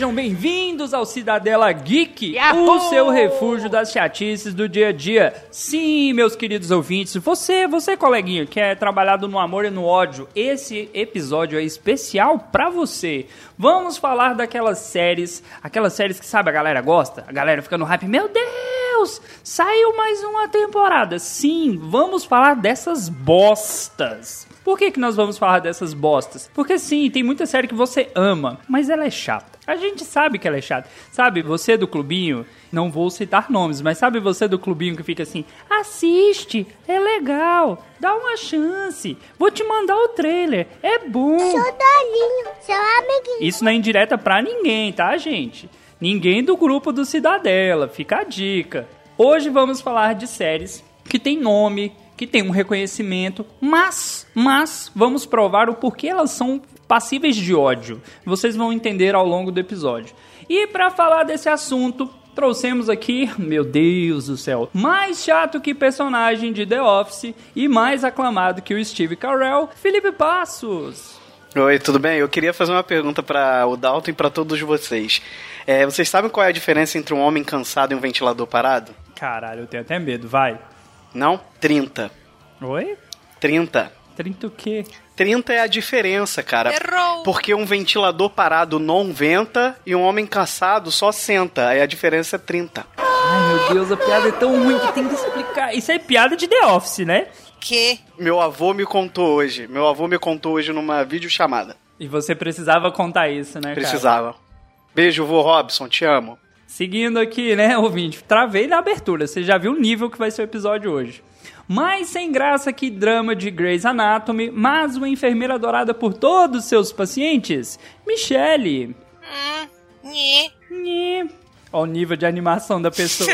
Sejam bem-vindos ao Cidadela Geek, Yahoo! o seu refúgio das chatices do dia a dia. Sim, meus queridos ouvintes, você, você coleguinha que é trabalhado no amor e no ódio, esse episódio é especial pra você. Vamos falar daquelas séries, aquelas séries que sabe a galera gosta, a galera fica no hype, meu Deus, saiu mais uma temporada. Sim, vamos falar dessas bostas. Por que, que nós vamos falar dessas bostas? Porque sim, tem muita série que você ama, mas ela é chata. A gente sabe que ela é chata. Sabe, você do clubinho, não vou citar nomes, mas sabe você do clubinho que fica assim: assiste, é legal, dá uma chance, vou te mandar o trailer, é bom. Sou Dolinho, seu amiguinho. Isso não é indireta pra ninguém, tá, gente? Ninguém do grupo do Cidadela, fica a dica. Hoje vamos falar de séries que tem nome, que tem um reconhecimento, mas, mas vamos provar o porquê elas são passíveis de ódio. Vocês vão entender ao longo do episódio. E para falar desse assunto, trouxemos aqui, meu Deus do céu, mais chato que personagem de The Office e mais aclamado que o Steve Carell, Felipe Passos. Oi, tudo bem? Eu queria fazer uma pergunta para o Dalton e para todos vocês. É, vocês sabem qual é a diferença entre um homem cansado e um ventilador parado? Caralho, eu tenho até medo, vai. Não? 30. Oi? 30. 30 o quê? 30 é a diferença, cara. Errou. Porque um ventilador parado não venta e um homem cansado só senta. Aí a diferença é 30. Ai, meu Deus, a piada é tão ruim que tem que explicar. Isso é piada de The Office, né? Que? Meu avô me contou hoje. Meu avô me contou hoje numa videochamada. E você precisava contar isso, né, cara? Precisava. Beijo, vô Robson, te amo. Seguindo aqui, né, ouvinte? Travei na abertura, você já viu o nível que vai ser o episódio hoje. Mais sem graça que drama de Grey's Anatomy, mas uma enfermeira adorada por todos seus pacientes, Michelle. Hum, nhê. Nhê. Ó o nível de animação da pessoa.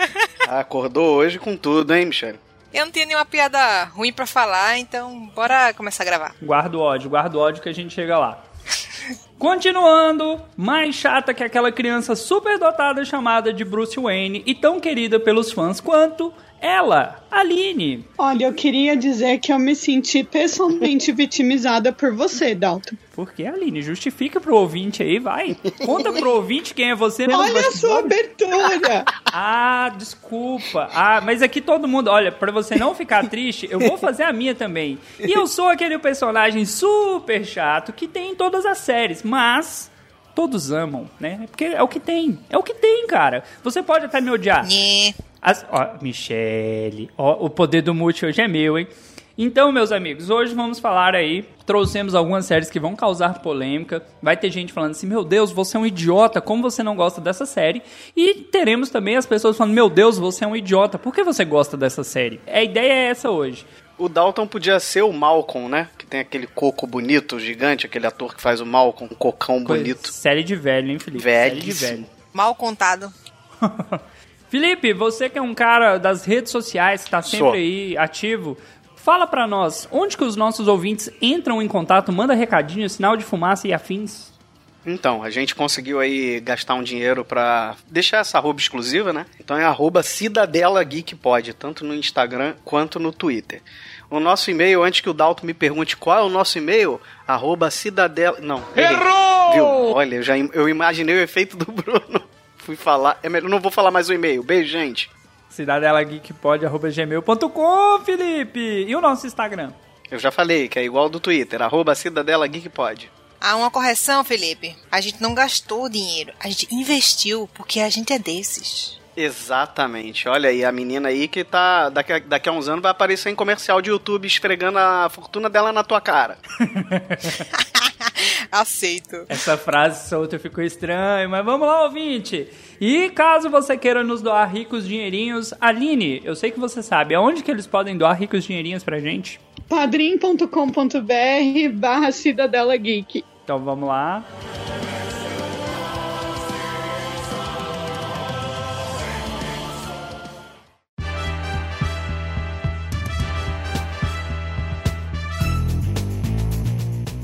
Acordou hoje com tudo, hein, Michele? Eu não tenho nenhuma piada ruim pra falar, então bora começar a gravar. Guarda o ódio, guarda o ódio que a gente chega lá. Continuando, mais chata que aquela criança superdotada chamada de Bruce Wayne e tão querida pelos fãs quanto ela, Aline. Olha, eu queria dizer que eu me senti pessoalmente vitimizada por você, Dalton. Por que, Aline? Justifica pro ouvinte aí, vai. Conta pro ouvinte quem é você. Olha a sua abertura! Ah, desculpa. Ah, mas aqui todo mundo, olha, pra você não ficar triste, eu vou fazer a minha também. E eu sou aquele personagem super chato que tem em todas as séries, mas todos amam, né? Porque é o que tem. É o que tem, cara. Você pode até me odiar. As, ó, Michele, ó, o poder do multi hoje é meu, hein? Então, meus amigos, hoje vamos falar aí. Trouxemos algumas séries que vão causar polêmica. Vai ter gente falando assim: Meu Deus, você é um idiota, como você não gosta dessa série? E teremos também as pessoas falando: Meu Deus, você é um idiota, por que você gosta dessa série? A ideia é essa hoje. O Dalton podia ser o Malcolm, né? Que tem aquele coco bonito, gigante, aquele ator que faz o Malcolm, um cocão bonito. Série de velho, hein, Felipe? Série de velho. Mal contado. Felipe, você que é um cara das redes sociais, que tá sempre Sou. aí ativo, fala pra nós, onde que os nossos ouvintes entram em contato, manda recadinho, sinal de fumaça e afins? Então, a gente conseguiu aí gastar um dinheiro pra deixar essa arroba exclusiva, né? Então é arroba Cidadela Geek Pod, tanto no Instagram quanto no Twitter. O nosso e-mail, antes que o Dalton me pergunte qual é o nosso e-mail, arroba Cidadela... Não, errou! Viu? Olha, eu, já, eu imaginei o efeito do Bruno. Fui falar... É melhor, não vou falar mais o e-mail. Beijo, gente. cidadelageekpod.gmail.com, Felipe! E o nosso Instagram? Eu já falei que é igual ao do Twitter, arroba Cidadela Geek Pod. Ah, uma correção, Felipe. A gente não gastou dinheiro, a gente investiu, porque a gente é desses. Exatamente. Olha aí, a menina aí que tá. Daqui a, daqui a uns anos vai aparecer em comercial de YouTube esfregando a fortuna dela na tua cara. Aceito. Essa frase solta ficou estranha, mas vamos lá, ouvinte! E caso você queira nos doar ricos dinheirinhos, Aline, eu sei que você sabe, aonde que eles podem doar ricos dinheirinhos pra gente? padrim.com.br barra Cidadela Geek. Então vamos lá.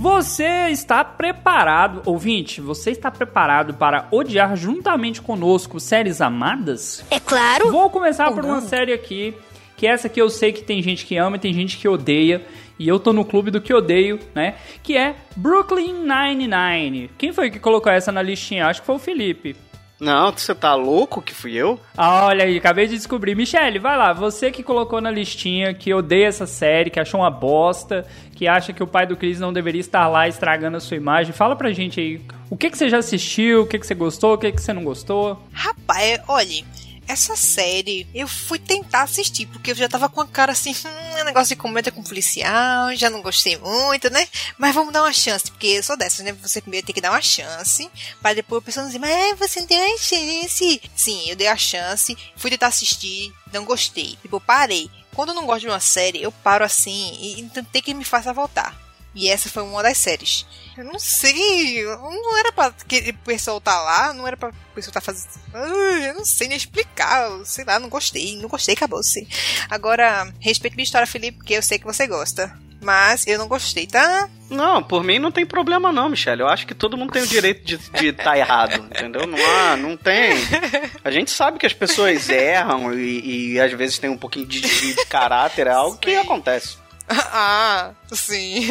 Você está preparado, ouvinte? Você está preparado para odiar juntamente conosco séries amadas? É claro. Vou começar Ou por uma não. série aqui, que essa aqui eu sei que tem gente que ama e tem gente que odeia. E eu tô no clube do que odeio, né? Que é Brooklyn Nine-Nine. Quem foi que colocou essa na listinha? Acho que foi o Felipe. Não, você tá louco que fui eu? Ah, olha aí, acabei de descobrir. Michele, vai lá. Você que colocou na listinha que odeia essa série, que achou uma bosta, que acha que o pai do Chris não deveria estar lá estragando a sua imagem. Fala pra gente aí. O que, que você já assistiu? O que, que você gostou? O que, que você não gostou? Rapaz, olha, essa série eu fui tentar assistir, porque eu já tava com a cara assim, hum, é negócio de comédia com policial, já não gostei muito, né? Mas vamos dar uma chance, porque eu sou dessas, né? Você primeiro tem que dar uma chance, para depois a pessoa dizer, mas você não deu a chance. Sim, eu dei a chance, fui tentar assistir, não gostei. Tipo, parei. Quando eu não gosto de uma série, eu paro assim e então tem que me faça voltar. E essa foi uma das séries. Eu não sei, não era pra que o pessoal tá lá, não era pra o pessoal tá fazendo. Eu não sei nem explicar, sei lá, não gostei, não gostei, acabou-se. Agora, respeito minha história, Felipe, porque eu sei que você gosta. Mas eu não gostei, tá? Não, por mim não tem problema não, Michelle. Eu acho que todo mundo tem o direito de estar de tá errado, entendeu? Não há, não tem. A gente sabe que as pessoas erram e, e às vezes tem um pouquinho de, de, de caráter, é algo que Sim. acontece. ah, sim.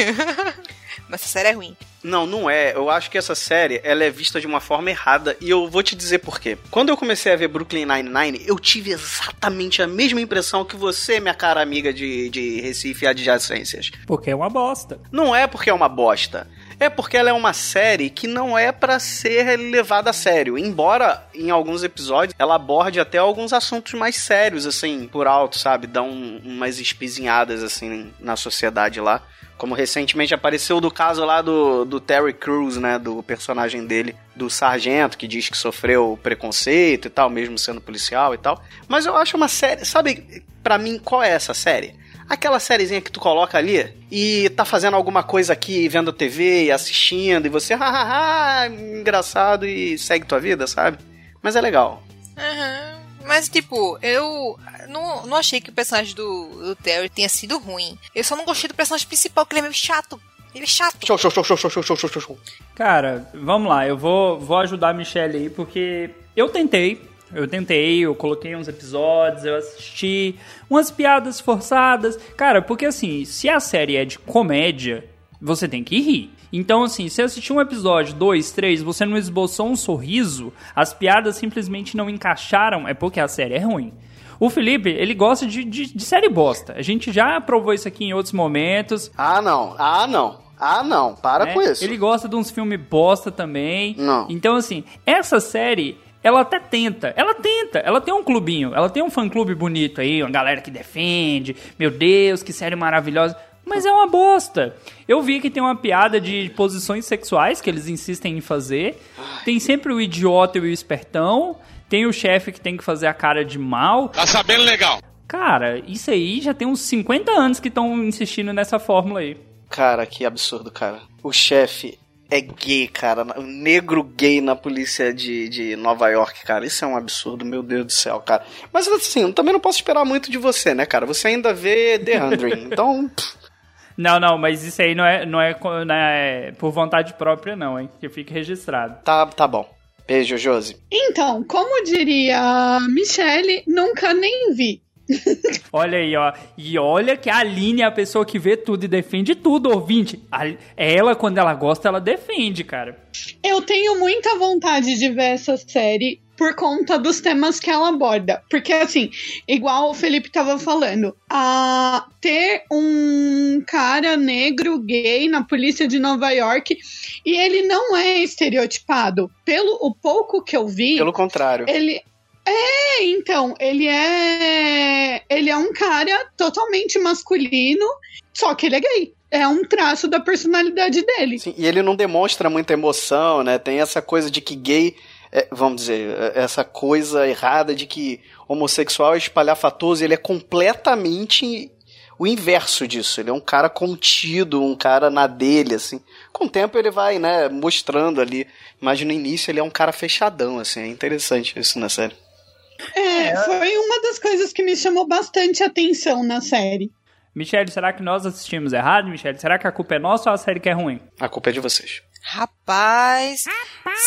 Mas essa série é ruim. Não, não é. Eu acho que essa série ela é vista de uma forma errada e eu vou te dizer por quê. Quando eu comecei a ver Brooklyn Nine-Nine, eu tive exatamente a mesma impressão que você, minha cara amiga de, de Recife e adjacências. Porque é uma bosta. Não é porque é uma bosta. É porque ela é uma série que não é pra ser levada a sério. Embora em alguns episódios ela aborde até alguns assuntos mais sérios, assim, por alto, sabe? Um- umas espizinhadas, assim, na sociedade lá. Como recentemente apareceu do caso lá do, do Terry Crews, né? Do personagem dele, do sargento, que diz que sofreu preconceito e tal, mesmo sendo policial e tal. Mas eu acho uma série. Sabe, pra mim, qual é essa série? Aquela sériezinha que tu coloca ali e tá fazendo alguma coisa aqui, vendo TV e assistindo, e você, hahaha, engraçado e segue tua vida, sabe? Mas é legal. Uhum. Mas, tipo, eu não, não achei que o personagem do, do Terry tenha sido ruim. Eu só não gostei do personagem principal, que ele é meio chato. Ele é chato. Show, show, show, show, show, show, show, show. Cara, vamos lá. Eu vou, vou ajudar a Michelle aí, porque eu tentei eu tentei, eu coloquei uns episódios, eu assisti, umas piadas forçadas. Cara, porque assim, se a série é de comédia, você tem que rir. Então, assim, se assistir um episódio, dois, três, você não esboçou um sorriso, as piadas simplesmente não encaixaram, é porque a série é ruim. O Felipe, ele gosta de, de, de série bosta. A gente já provou isso aqui em outros momentos. Ah, não. Ah, não. Ah, não. Para né? com isso. Ele gosta de uns filmes bosta também. Não. Então, assim, essa série, ela até tenta. Ela tenta. Ela tem um clubinho. Ela tem um fã-clube bonito aí, uma galera que defende. Meu Deus, que série maravilhosa. Mas é uma bosta. Eu vi que tem uma piada de posições sexuais que eles insistem em fazer. Tem sempre o idiota e o espertão. Tem o chefe que tem que fazer a cara de mal. Tá sabendo legal. Cara, isso aí já tem uns 50 anos que estão insistindo nessa fórmula aí. Cara, que absurdo, cara. O chefe é gay, cara. Negro gay na polícia de, de Nova York, cara. Isso é um absurdo, meu Deus do céu, cara. Mas assim, eu também não posso esperar muito de você, né, cara? Você ainda vê The Hundred. então, pff, Não, não, mas isso aí não é, não é, não é por vontade própria, não, hein? Que fique registrado. tá, tá bom. Beijo, Josi. Então, como diria a Michelle, nunca nem vi. Olha aí, ó. E olha que a Aline é a pessoa que vê tudo e defende tudo, ouvinte. A- Ela, quando ela gosta, ela defende, cara. Eu tenho muita vontade de ver essa série por conta dos temas que ela aborda. Porque, assim, igual o Felipe tava falando, a ter um cara negro gay na polícia de Nova York e ele não é estereotipado. Pelo o pouco que eu vi, Pelo contrário. ele. É, então, ele é. Ele é um cara totalmente masculino, só que ele é gay. É um traço da personalidade dele. Sim, e ele não demonstra muita emoção, né? Tem essa coisa de que gay, é, vamos dizer, é, essa coisa errada de que homossexual é espalhafatoso, ele é completamente o inverso disso. Ele é um cara contido, um cara na dele, assim. Com o tempo ele vai, né, mostrando ali. Mas no início ele é um cara fechadão, assim. É interessante isso na série. É, foi uma das coisas que me chamou bastante atenção na série. Michelle, será que nós assistimos errado, Michelle? Será que a culpa é nossa ou a série que é ruim? A culpa é de vocês. Rapaz,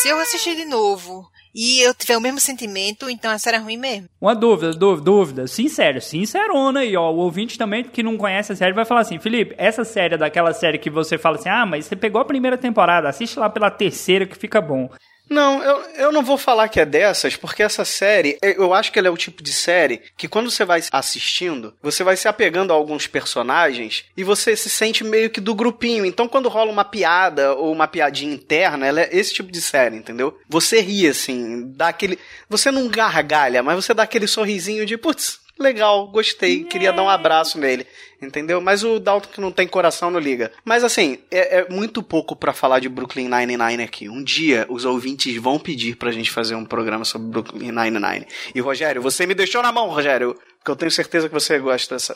se eu assistir de novo e eu tiver o mesmo sentimento, então a série é ruim mesmo. Uma dúvida, dúvida, dúvida. Sincero, sincerona aí, ó. O ouvinte também que não conhece a série vai falar assim, Felipe, essa série é daquela série que você fala assim, ah, mas você pegou a primeira temporada, assiste lá pela terceira que fica bom. Não, eu, eu não vou falar que é dessas, porque essa série, eu acho que ela é o tipo de série que quando você vai assistindo, você vai se apegando a alguns personagens e você se sente meio que do grupinho. Então quando rola uma piada ou uma piadinha interna, ela é esse tipo de série, entendeu? Você ri assim, dá aquele. Você não gargalha, mas você dá aquele sorrisinho de, putz, legal, gostei, queria dar um abraço nele entendeu? Mas o Dalton que não tem coração não liga. Mas assim, é, é muito pouco para falar de Brooklyn Nine-Nine aqui. Um dia os ouvintes vão pedir pra gente fazer um programa sobre Brooklyn Nine-Nine. E Rogério, você me deixou na mão, Rogério, porque eu tenho certeza que você gosta dessa...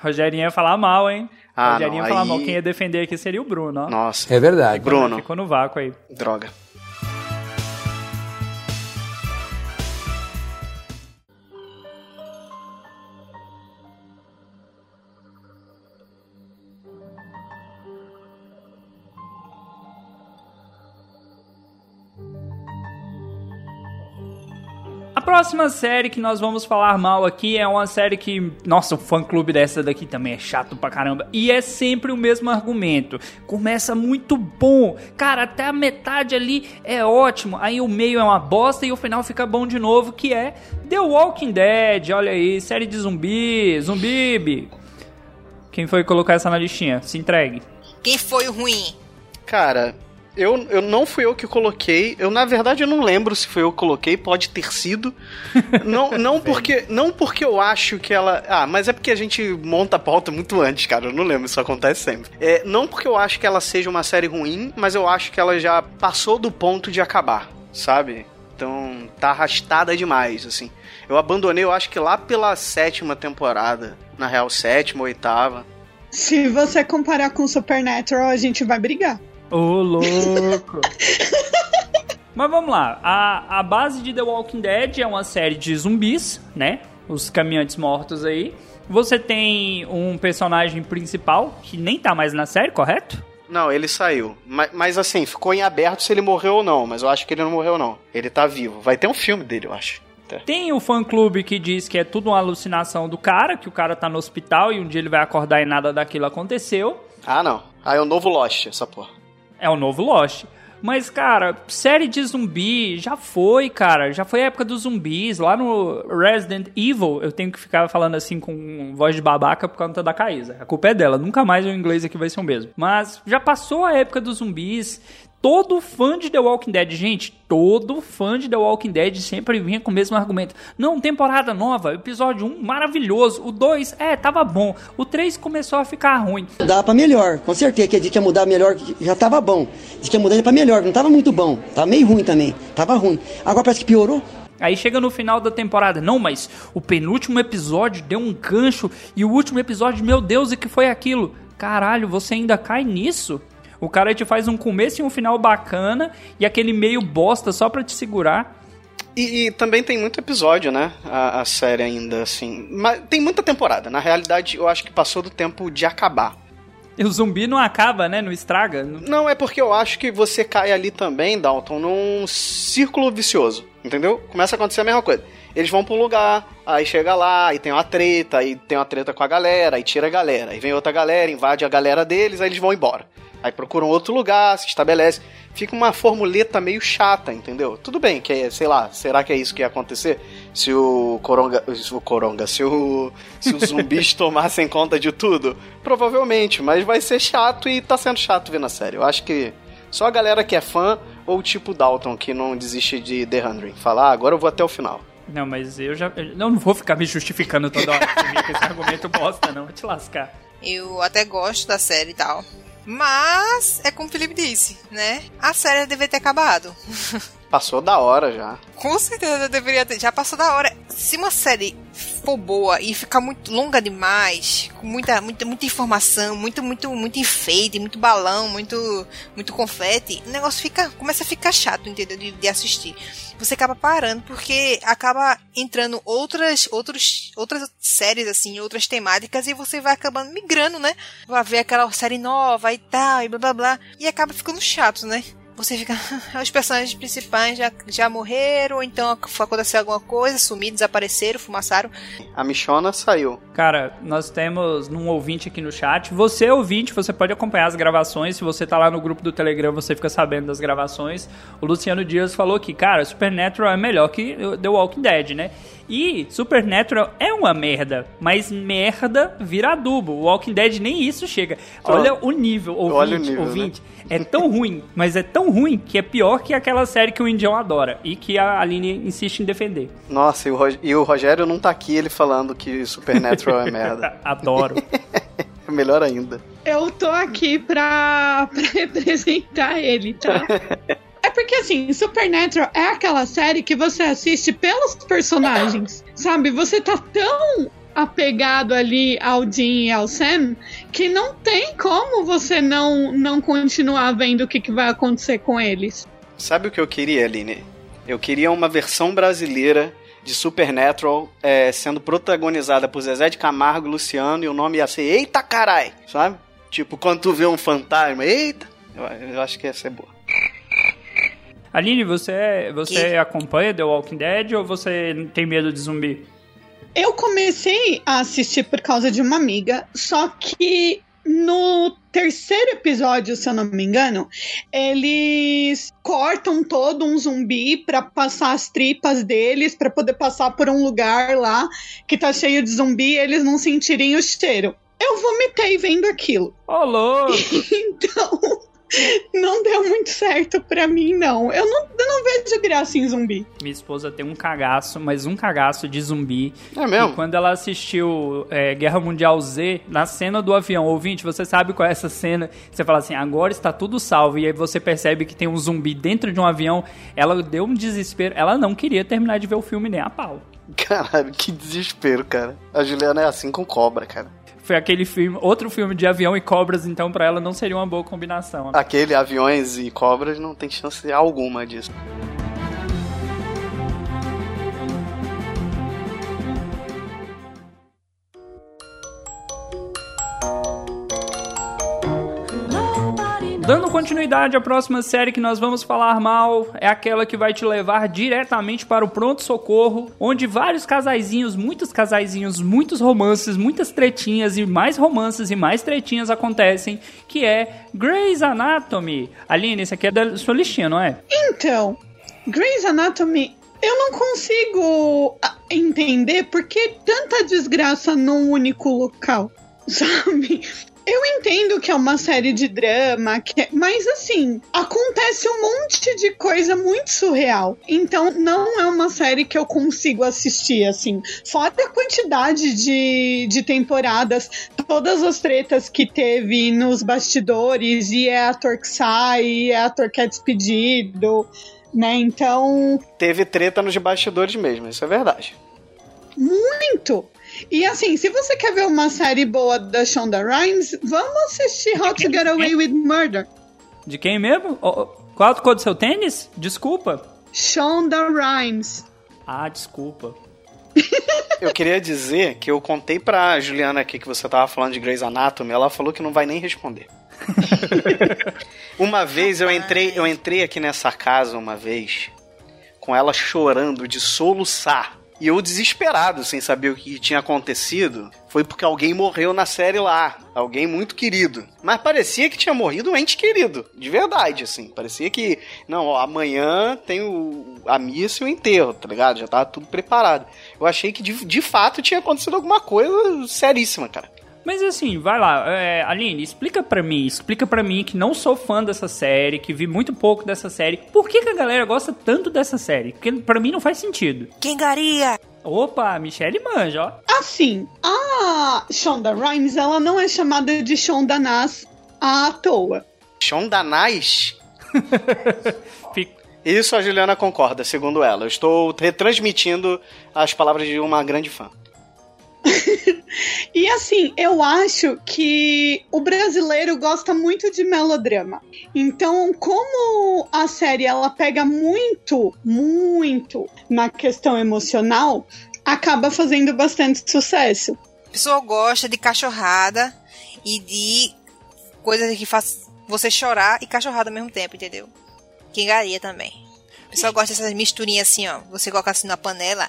Rogerinho ia falar mal, hein? Ah, Rogerinho não, ia falar aí- mal. Quem ia defender aqui seria o Bruno, ó. Nossa, É verdade. Bruno, Ficou no vácuo aí. droga. Próxima série que nós vamos falar mal aqui é uma série que, nossa, o fã clube dessa daqui também é chato pra caramba. E é sempre o mesmo argumento. Começa muito bom, cara, até a metade ali é ótimo. Aí o meio é uma bosta e o final fica bom de novo, que é The Walking Dead. Olha aí, série de zumbi, zumbibe. Quem foi colocar essa na listinha? Se entregue. Quem foi o ruim? Cara, eu, eu não fui eu que coloquei. Eu, na verdade, eu não lembro se foi eu que coloquei, pode ter sido. Não, não, porque, não porque eu acho que ela. Ah, mas é porque a gente monta a pauta muito antes, cara. Eu não lembro, isso acontece sempre. É, não porque eu acho que ela seja uma série ruim, mas eu acho que ela já passou do ponto de acabar, sabe? Então, tá arrastada demais, assim. Eu abandonei, eu acho que lá pela sétima temporada. Na real, sétima, oitava. Se você comparar com Supernatural, a gente vai brigar. Ô, louco! Mas vamos lá. A, a base de The Walking Dead é uma série de zumbis, né? Os caminhantes mortos aí. Você tem um personagem principal que nem tá mais na série, correto? Não, ele saiu. Mas, mas, assim, ficou em aberto se ele morreu ou não. Mas eu acho que ele não morreu, não. Ele tá vivo. Vai ter um filme dele, eu acho. Tá. Tem o fã-clube que diz que é tudo uma alucinação do cara, que o cara tá no hospital e um dia ele vai acordar e nada daquilo aconteceu. Ah, não. Ah, é o novo Lost, essa porra. É o novo Lost. Mas, cara, série de zumbi já foi, cara. Já foi a época dos zumbis. Lá no Resident Evil, eu tenho que ficar falando assim com voz de babaca por conta da Caísa. A culpa é dela. Nunca mais o inglês aqui vai ser o mesmo. Mas já passou a época dos zumbis. Todo fã de The Walking Dead, gente, todo fã de The Walking Dead sempre vinha com o mesmo argumento. Não, temporada nova, episódio 1 maravilhoso. O 2, é, tava bom. O 3 começou a ficar ruim. Dá pra melhor, com certeza. Que a gente ia mudar melhor, já tava bom. Diz que ia mudar pra melhor, não tava muito bom. Tava meio ruim também. Tava ruim. Agora parece que piorou. Aí chega no final da temporada, não, mas o penúltimo episódio deu um gancho e o último episódio, meu Deus, e que foi aquilo? Caralho, você ainda cai nisso? O cara te faz um começo e um final bacana e aquele meio bosta só pra te segurar. E, e também tem muito episódio, né? A, a série ainda, assim. Mas tem muita temporada. Na realidade, eu acho que passou do tempo de acabar. E o zumbi não acaba, né? Não estraga. Não- Não, é porque eu acho que você cai ali também, Dalton, num círculo vicioso. Entendeu? Começa a acontecer a mesma coisa. Eles vão pra um lugar, aí chega lá, aí tem uma treta, aí tem uma treta com a galera, aí tira a galera, aí vem outra galera, invade a galera deles, aí eles vão embora. Aí procuram outro lugar, se estabelece. Fica uma formuleta meio chata, entendeu? Tudo bem, que é, sei lá, será que é isso que ia acontecer? Se o Coronga. Se o Coronga, se o. Se os zumbis tomassem conta de tudo? Provavelmente, mas vai ser chato e tá sendo chato ver na série. Eu acho que só a galera que é fã, ou tipo Dalton, que não desiste de The Hundred. Falar, ah, agora eu vou até o final. Não, mas eu já. Eu não vou ficar me justificando toda hora com esse argumento bosta, não. Vai te lascar. Eu até gosto da série e tal. Mas, é como o Felipe disse, né? A série deveria ter acabado. Passou da hora já. Com certeza deveria ter. Já passou da hora. Se uma série for boa e ficar muito longa demais, com muita, muita, muita informação, muito, muito, muito enfeite, muito balão, muito, muito confete, o negócio fica, começa a ficar chato, entendeu? De, de assistir. Você acaba parando porque acaba entrando outras, outros, outras séries, assim, outras temáticas e você vai acabando migrando, né? Vai ver aquela série nova e tal, e blá blá blá. E acaba ficando chato, né? Você fica. Os personagens principais já, já morreram, ou então aconteceu alguma coisa, sumiram, desapareceram, fumaçaram. A Michona saiu. Cara, nós temos um ouvinte aqui no chat. Você, ouvinte, você pode acompanhar as gravações. Se você tá lá no grupo do Telegram, você fica sabendo das gravações. O Luciano Dias falou que, cara, Supernatural é melhor que The Walking Dead, né? E Supernatural é uma merda, mas merda vira adubo. O Walking Dead nem isso chega. Olha o nível, ouvinte, Olha o nível, ouvinte. Né? É tão ruim, mas é tão ruim que é pior que aquela série que o Indião adora e que a Aline insiste em defender. Nossa, e o, e o Rogério não tá aqui ele falando que Supernatural é merda. Adoro. É melhor ainda. Eu tô aqui pra, pra representar ele, tá? É porque assim, Supernatural é aquela série que você assiste pelos personagens, sabe? Você tá tão apegado ali ao Dean e ao Sam que não tem como você não, não continuar vendo o que, que vai acontecer com eles. Sabe o que eu queria, Aline? Eu queria uma versão brasileira de Supernatural é, sendo protagonizada por Zezé de Camargo Luciano e o nome ia ser Eita Carai, sabe? Tipo, quando tu vê um fantasma, eita, eu, eu acho que ia ser boa. Aline, você, você acompanha The Walking Dead ou você tem medo de zumbi? Eu comecei a assistir por causa de uma amiga, só que no terceiro episódio, se eu não me engano, eles cortam todo um zumbi para passar as tripas deles, para poder passar por um lugar lá que tá cheio de zumbi e eles não sentirem o cheiro. Eu vomitei vendo aquilo. Ô, oh, louco! então, não deu muito certo pra mim, não. Eu não, eu não vejo graça em zumbi. Minha esposa tem um cagaço, mas um cagaço de zumbi. É mesmo? E quando ela assistiu é, Guerra Mundial Z, na cena do avião, ouvinte, você sabe qual é essa cena? Você fala assim, agora está tudo salvo. E aí você percebe que tem um zumbi dentro de um avião. Ela deu um desespero. Ela não queria terminar de ver o filme nem a pau. Caralho, que desespero, cara. A Juliana é assim com cobra, cara foi aquele filme, outro filme de avião e cobras, então para ela não seria uma boa combinação. Aquele aviões e cobras não tem chance alguma disso. Dando continuidade à próxima série que nós vamos falar mal, é aquela que vai te levar diretamente para o pronto-socorro, onde vários casaizinhos, muitos casaizinhos, muitos romances, muitas tretinhas e mais romances e mais tretinhas acontecem, que é Grey's Anatomy. Aline, esse aqui é da sua listinha, não é? Então, Grey's Anatomy eu não consigo ah, entender por que tanta desgraça num único local, sabe? Eu entendo que é uma série de drama, que é... mas assim, acontece um monte de coisa muito surreal. Então não é uma série que eu consigo assistir, assim. Fora a quantidade de, de temporadas, todas as tretas que teve nos bastidores, e é ator que sai, e é ator que é despedido, né? Então. Teve treta nos bastidores mesmo, isso é verdade. Muito! E assim, se você quer ver uma série boa da Shonda Rhimes, vamos assistir How to Get Away with Murder. De quem mesmo? Qual a cor do seu tênis? Desculpa. Shonda Rhimes. Ah, desculpa. eu queria dizer que eu contei pra Juliana aqui que você tava falando de Grey's Anatomy, ela falou que não vai nem responder. uma vez eu entrei, eu entrei aqui nessa casa uma vez com ela chorando de soluçar e eu desesperado, sem saber o que tinha acontecido, foi porque alguém morreu na série lá. Alguém muito querido. Mas parecia que tinha morrido um ente querido. De verdade, assim. Parecia que, não, ó, amanhã tem o, a missa e o enterro, tá ligado? Já tava tudo preparado. Eu achei que de, de fato tinha acontecido alguma coisa seríssima, cara. Mas assim, vai lá, é, Aline, explica pra mim, explica pra mim que não sou fã dessa série, que vi muito pouco dessa série. Por que, que a galera gosta tanto dessa série? Porque pra mim não faz sentido. Quem garia? Opa, Michelle manja, ó. Assim, a Shonda Rhimes, ela não é chamada de Shonda Nas à toa. Shonda Nas? Isso a Juliana concorda, segundo ela. Eu estou retransmitindo as palavras de uma grande fã. E assim, eu acho que o brasileiro gosta muito de melodrama. Então, como a série ela pega muito, muito na questão emocional, acaba fazendo bastante sucesso. A pessoa gosta de cachorrada e de coisas que faz você chorar e cachorrada ao mesmo tempo, entendeu? Quengaria também. A pessoa gosta dessas misturinhas assim, ó. Você coloca assim na panela.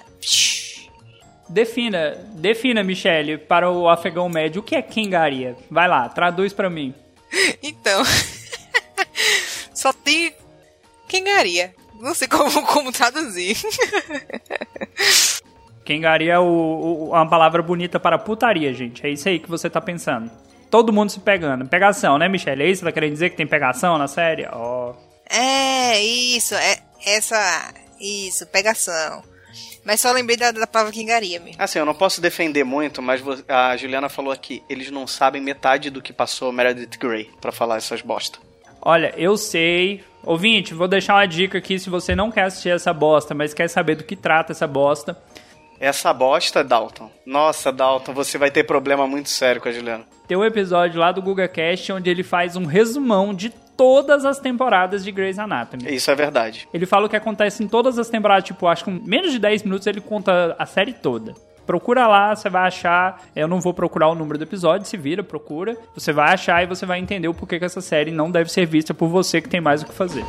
Defina, defina, Michele, para o afegão médio, o que é kengaria? Vai lá, traduz para mim. Então. Só tem quengaria. Não sei como, como traduzir. Kengaria é o, o, uma palavra bonita para putaria, gente. É isso aí que você tá pensando. Todo mundo se pegando. Pegação, né, Michelle? É isso tá querendo dizer que tem pegação na série? Ó. É, isso. É, essa. Isso, pegação. Mas só lembrei da, da palavra quengaria mesmo. Assim, eu não posso defender muito, mas a Juliana falou aqui, eles não sabem metade do que passou Meredith Grey pra falar essas bosta. Olha, eu sei. Ouvinte, vou deixar uma dica aqui se você não quer assistir essa bosta, mas quer saber do que trata essa bosta. Essa bosta, Dalton. Nossa, Dalton, você vai ter problema muito sério com a Juliana. Tem um episódio lá do GugaCast onde ele faz um resumão de todas as temporadas de Grey's Anatomy. Isso é verdade. Ele fala o que acontece em todas as temporadas, tipo, acho que com menos de 10 minutos ele conta a série toda. Procura lá, você vai achar. Eu não vou procurar o número do episódio, se vira, procura. Você vai achar e você vai entender o porquê que essa série não deve ser vista por você que tem mais o que fazer.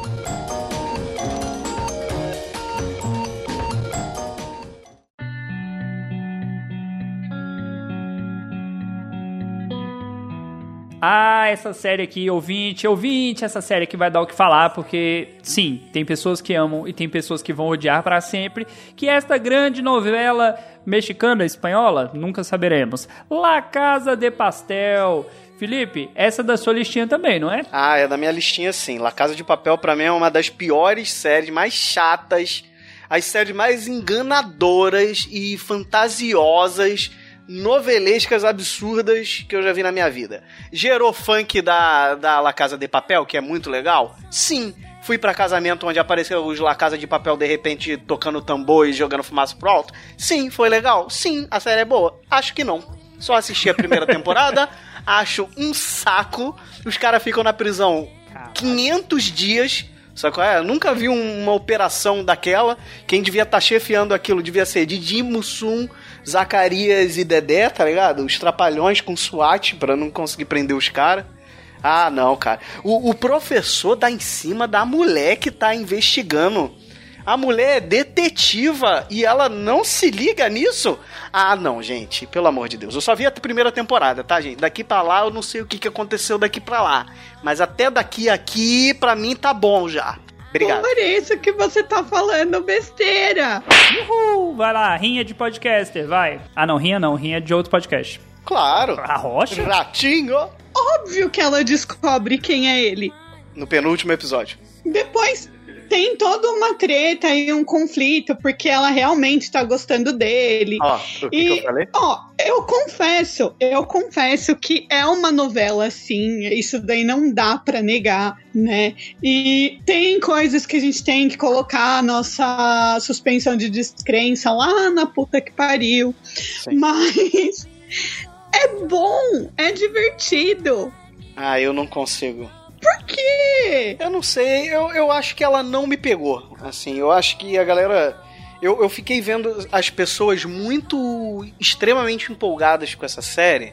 Ah, essa série aqui, ouvinte, ouvinte, essa série aqui vai dar o que falar, porque sim, tem pessoas que amam e tem pessoas que vão odiar para sempre, que esta grande novela mexicana, espanhola, nunca saberemos. La Casa de Pastel. Felipe, essa é da sua listinha também, não é? Ah, é da minha listinha sim. La Casa de Papel pra mim é uma das piores séries, mais chatas, as séries mais enganadoras e fantasiosas, novelescas absurdas que eu já vi na minha vida. Gerou funk da, da La Casa de Papel, que é muito legal? Sim. Fui pra casamento onde apareceu os La Casa de Papel de repente tocando tambor e jogando fumaça pro alto? Sim. Foi legal? Sim. A série é boa? Acho que não. Só assisti a primeira temporada, acho um saco. Os caras ficam na prisão 500 dias. Só que é, nunca vi um- uma operação daquela. Quem devia estar chefiando aquilo devia ser Didi, Mussum, Zacarias e Dedé, tá ligado? Os trapalhões com SWAT pra não conseguir prender os caras. Ah, não, cara. O, o professor dá em cima da mulher que tá investigando. A mulher é detetiva e ela não se liga nisso? Ah, não, gente, pelo amor de Deus. Eu só vi a primeira temporada, tá, gente? Daqui pra lá eu não sei o que, que aconteceu daqui pra lá. Mas até daqui aqui, pra mim tá bom já. Obrigado. Por isso que você tá falando besteira. Uhul, vai lá, rinha de podcaster, vai. Ah, não, rinha não, rinha de outro podcast. Claro. A rocha? Ratinho. Óbvio que ela descobre quem é ele. No penúltimo episódio. Depois tem toda uma treta e um conflito, porque ela realmente tá gostando dele. Ó, o que, que eu falei? Ó, eu confesso, eu confesso que é uma novela, sim. Isso daí não dá pra negar, né? E tem coisas que a gente tem que colocar a nossa suspensão de descrença lá na puta que pariu. Mas é bom, é divertido. Ah, eu não consigo. Por quê? Eu não sei, eu, eu acho que ela não me pegou. Assim, eu acho que a galera. Eu, eu fiquei vendo as pessoas muito extremamente empolgadas com essa série.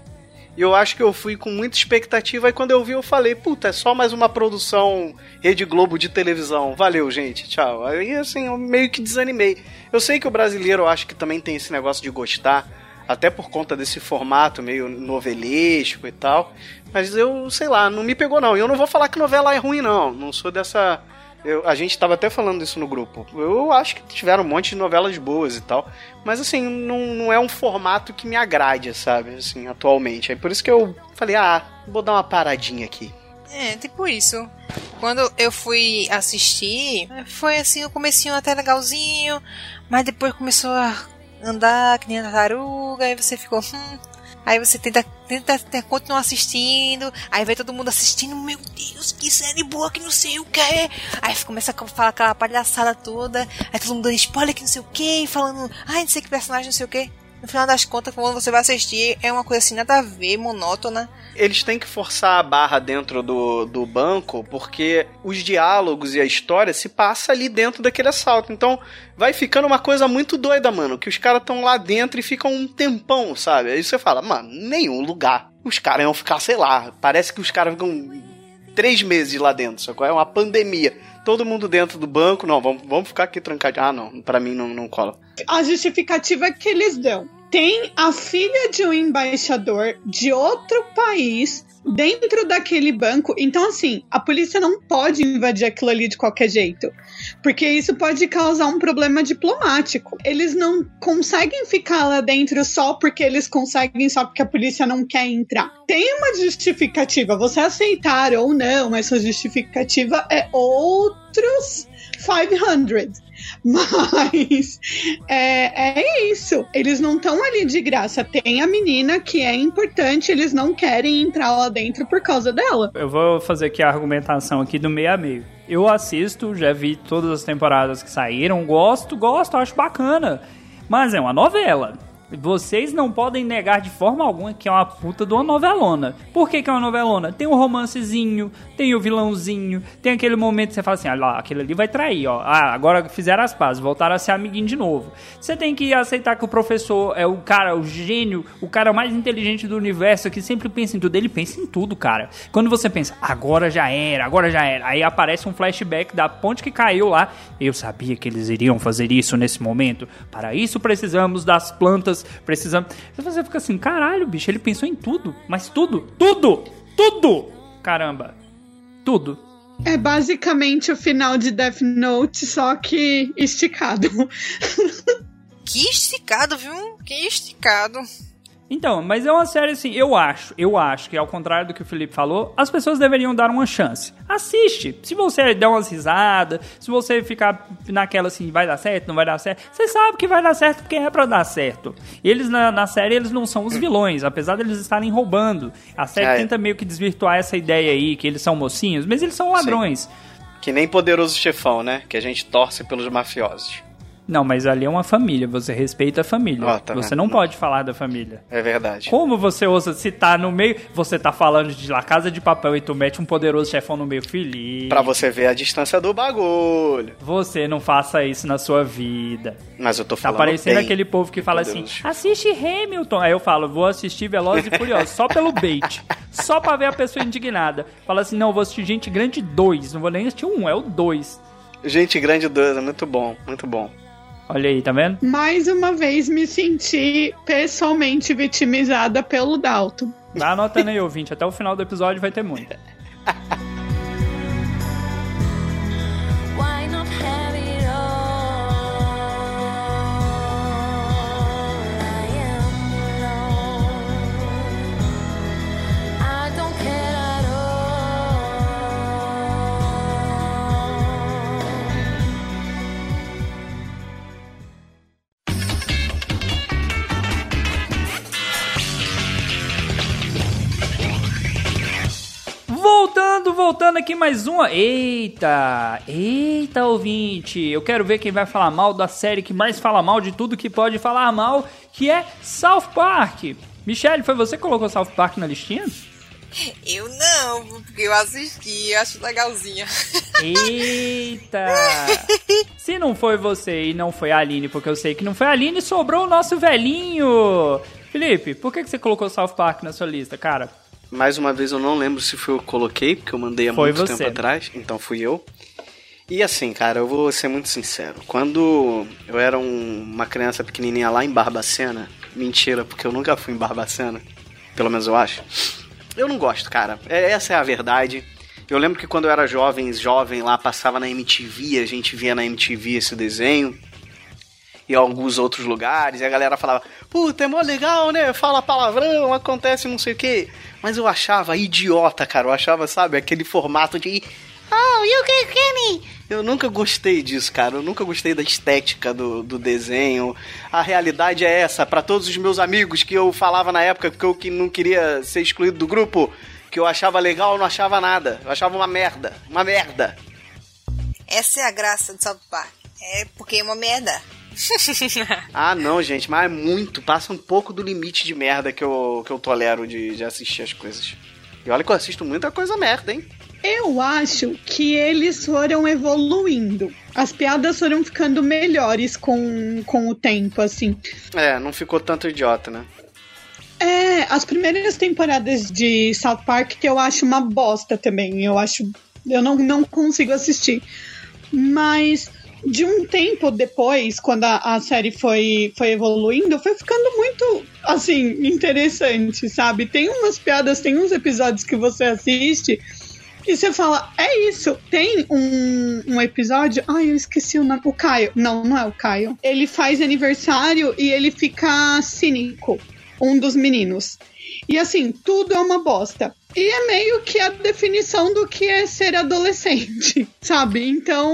E eu acho que eu fui com muita expectativa. E quando eu vi, eu falei: puta, é só mais uma produção Rede Globo de televisão. Valeu, gente, tchau. Aí, assim, eu meio que desanimei. Eu sei que o brasileiro, eu acho que também tem esse negócio de gostar. Até por conta desse formato meio novelesco e tal. Mas eu, sei lá, não me pegou não. E eu não vou falar que novela é ruim, não. Não sou dessa. eu- a gente tava até falando isso no grupo. Eu acho que tiveram um monte de novelas boas e tal. Mas assim, não, não é um formato que me agrade, sabe? Assim, atualmente. É por isso que eu falei, ah, vou dar uma paradinha aqui. É, tipo isso. Quando eu fui assistir, foi assim, o comecinho até legalzinho, mas depois começou a andar que nem a tartaruga, aí você ficou, hum, Aí você tenta, tenta, tenta continuar assistindo. Aí vai todo mundo assistindo. Meu Deus, que série boa, que não sei o que. Aí começa a falar aquela palhaçada toda. Aí todo mundo dando spoiler que não sei o que. Falando, ai, não sei que personagem, não sei o que. No final das contas, quando você vai assistir, é uma coisa assim, nada a ver, monótona. Eles têm que forçar a barra dentro do, do banco, porque os diálogos e a história se passa ali dentro daquele assalto. Então, vai ficando uma coisa muito doida, mano, que os caras estão lá dentro e ficam um tempão, sabe? Aí você fala, mano, nenhum lugar. Os caras iam ficar, sei lá, parece que os caras ficam três meses lá dentro, só é uma pandemia. Todo mundo dentro do banco, não, vamos, vamos ficar aqui trancados. Ah, não, pra mim não, não cola. A justificativa que eles dão. Tem a filha de um embaixador de outro país dentro daquele banco. Então, assim, a polícia não pode invadir aquilo ali de qualquer jeito. Porque isso pode causar um problema diplomático. Eles não conseguem ficar lá dentro só porque eles conseguem, só porque a polícia não quer entrar. Tem uma justificativa. Você aceitar ou não, essa justificativa é outros 500. Mas é, é isso. Eles não estão ali de graça. Tem a menina que é importante, eles não querem entrar lá dentro por causa dela. Eu vou fazer aqui a argumentação aqui do meio a meio. Eu assisto, já vi todas as temporadas que saíram, gosto, gosto, acho bacana. Mas é uma novela. Vocês não podem negar de forma alguma que é uma puta de uma novelona. Por que, que é uma novelona? Tem um romancezinho, tem o vilãozinho, tem aquele momento que você fala assim, ah lá, aquele ali vai trair, ó. Ah, agora fizeram as pazes, voltaram a ser amiguinho de novo. Você tem que aceitar que o professor é o cara, o gênio, o cara mais inteligente do universo, que sempre pensa em tudo. Ele pensa em tudo, cara. Quando você pensa, agora já era, agora já era, aí aparece um flashback da ponte que caiu lá. Eu sabia que eles iriam fazer isso nesse momento. Para isso precisamos das plantas precisamos. Você fica assim, caralho, bicho, ele pensou em tudo, mas tudo, tudo, tudo! Caramba, tudo. É basicamente o final de Death Note, só que esticado. Que esticado, viu? Que esticado. Então, mas é uma série assim, eu acho, eu acho que ao contrário do que o Felipe falou, as pessoas deveriam dar uma chance. Assiste. Se você der umas risadas, se você ficar naquela assim, vai dar certo, não vai dar certo, você sabe que vai dar certo porque é pra dar certo. Eles na, na série, eles não são os vilões, apesar deles estarem roubando. A série É. tenta meio que desvirtuar essa ideia aí, que eles são mocinhos, mas eles são ladrões. Que nem poderoso chefão, né? Que a gente torce pelos mafiosos. Não, mas ali é uma família, você respeita a família. Ó, tá você vendo? não pode falar da família. É verdade. Como você ousa citar no meio? Você tá falando de La Casa de Papel e tu mete um poderoso chefão no meio, Felipe. Pra você ver a distância do bagulho. Você não faça isso na sua vida. Mas eu tô Tá falando parecendo bem aquele povo que fala assim: assiste Hamilton. Aí eu falo, vou assistir Velozes e Furiosos, só pelo bait. Só pra ver a pessoa indignada. Fala assim: não, vou assistir Gente Grande 2. Não vou nem assistir um, é o 2. Gente grande 2, é muito bom, muito bom. Olha aí, tá vendo? Mais uma vez me senti pessoalmente vitimizada pelo Dalton. Vai anotando aí, ouvinte. Até o final do episódio vai ter muito. Voltando, aqui mais uma. Eita! Eita, ouvinte! Eu quero ver quem vai falar mal da série que mais fala mal de tudo que pode falar mal, que é South Park. Michelle, foi você que colocou South Park na listinha? Eu não, porque eu assisti, eu acho legalzinha. Eita! Se não foi você e não foi a Aline, porque eu sei que não foi a Aline, sobrou o nosso velhinho! Felipe, por que que você colocou South Park na sua lista, cara? Mais uma vez eu não lembro se foi eu que coloquei, porque eu mandei há Foi muito você. tempo atrás, então fui eu. E assim, cara, eu vou ser muito sincero. Quando eu era um- uma criança pequenininha lá em Barbacena, mentira, porque eu nunca fui em Barbacena, pelo menos eu acho. Eu não gosto, cara. É- essa é a verdade. Eu lembro que quando eu era jovem, jovem lá, passava na MTV, a gente via na MTV esse desenho e alguns outros lugares, e a galera falava, puta, é mó legal, né? Fala palavrão, acontece não sei o quê. Mas eu achava idiota, cara. Eu achava, sabe, aquele formato de. Oh, you can Kenny! Eu nunca gostei disso, cara. Eu nunca gostei da estética do, do desenho. A realidade é essa. Pra todos os meus amigos que eu falava na época que eu que não queria ser excluído do grupo, que eu achava legal, eu não achava nada. Eu achava uma merda. Uma merda. Essa é a graça de South Park. É porque é uma merda. Ah, não, gente, mas é muito. Passa um pouco do limite de merda que eu, que eu tolero de, de assistir as coisas. E olha que eu assisto muita coisa merda, hein? Eu acho que eles foram evoluindo. As piadas foram ficando melhores com, com o tempo, assim. É, não ficou tanto idiota, né? É, as primeiras temporadas de South Park que eu acho uma bosta também. Eu acho. Eu não, não consigo assistir. Mas de um tempo depois, quando a, a série foi, foi evoluindo, foi ficando muito, assim, interessante, sabe? Tem umas piadas, tem uns episódios que você assiste e você fala, é isso. Tem um, um episódio. Ai, eu esqueci o nome. O Caio. Não, não é o Caio. Ele faz aniversário e ele fica cínico. Um dos meninos. E assim, tudo é uma bosta. E é meio que a definição do que é ser adolescente, sabe? Então,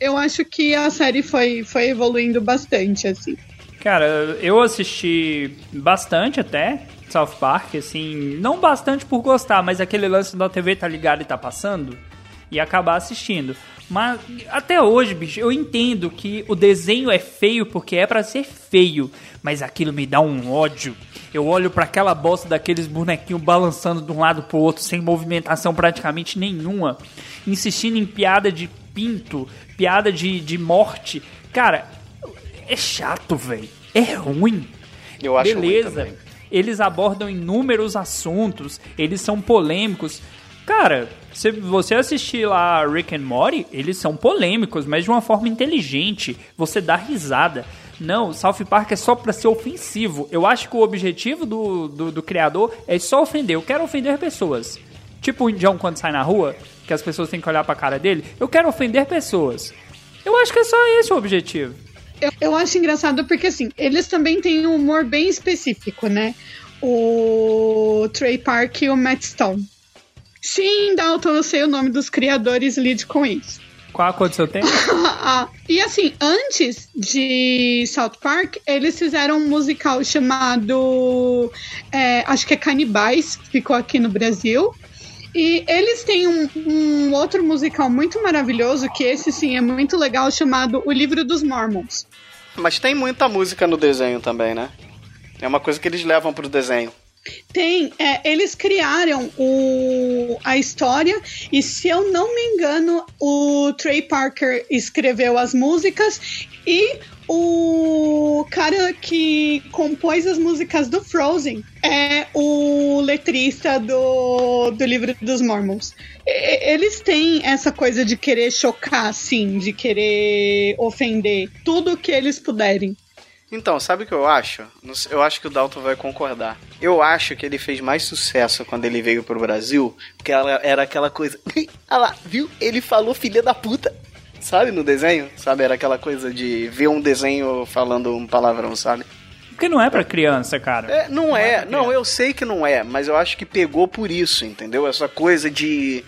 eu acho que a série foi, foi evoluindo bastante, assim. Cara, eu assisti bastante até South Park, assim, não bastante por gostar, mas aquele lance da TV tá ligado e tá passando e acabar assistindo. Mas até hoje, bicho, eu entendo que o desenho é feio porque é pra ser feio, mas aquilo me dá um ódio. Eu olho pra aquela bosta daqueles bonequinhos balançando de um lado pro outro sem movimentação praticamente nenhuma, insistindo em piada de pinto, piada de, de morte. Cara, é chato, velho. É ruim. Eu acho ruim Beleza. também. Eles abordam inúmeros assuntos, eles são polêmicos. Cara, se você assistir lá Rick and Morty, eles são polêmicos, mas de uma forma inteligente. Você dá risada. Não, South Park é só pra ser ofensivo. Eu acho que o objetivo do, do, do criador é só ofender. Eu quero ofender pessoas. Tipo o Indião quando sai na rua, que as pessoas têm que olhar pra cara dele. Eu quero ofender pessoas. Eu acho que é só esse o objetivo. Eu, eu acho engraçado porque, assim, eles também têm um humor bem específico, né? O Trey Park e o Matt Stone. Sim, Dalton, eu sei o nome dos criadores, lide com isso. Qual a cor do seu tempo? Ah, e assim, antes de South Park, eles fizeram um musical chamado. é, acho que é Canibais, ficou aqui no Brasil. E eles têm um, um outro musical muito maravilhoso, que esse sim é muito legal, chamado O Livro dos Mormons. Mas tem muita música no desenho também, né? É uma coisa que eles levam pro desenho. Tem, é, eles criaram o, a história e se eu não me engano, o Trey Parker escreveu as músicas e o cara que compôs as músicas do Frozen é o letrista do, do livro dos Mormons. E- Eles têm essa coisa de querer chocar, assim, de querer ofender tudo que eles puderem. Então, sabe o que eu acho? Não Eu acho que o Dalton vai concordar. Eu acho que ele fez mais sucesso quando ele veio pro Brasil, porque ela- era aquela coisa. Olha lá, viu? Ele falou filha da puta. Sabe no desenho? Sabe? Era aquela coisa de ver um desenho falando um palavrão, sabe? Porque não é pra criança, cara. É, não é. pra Não, eu sei que não é, mas eu acho que pegou por isso, entendeu? Essa coisa de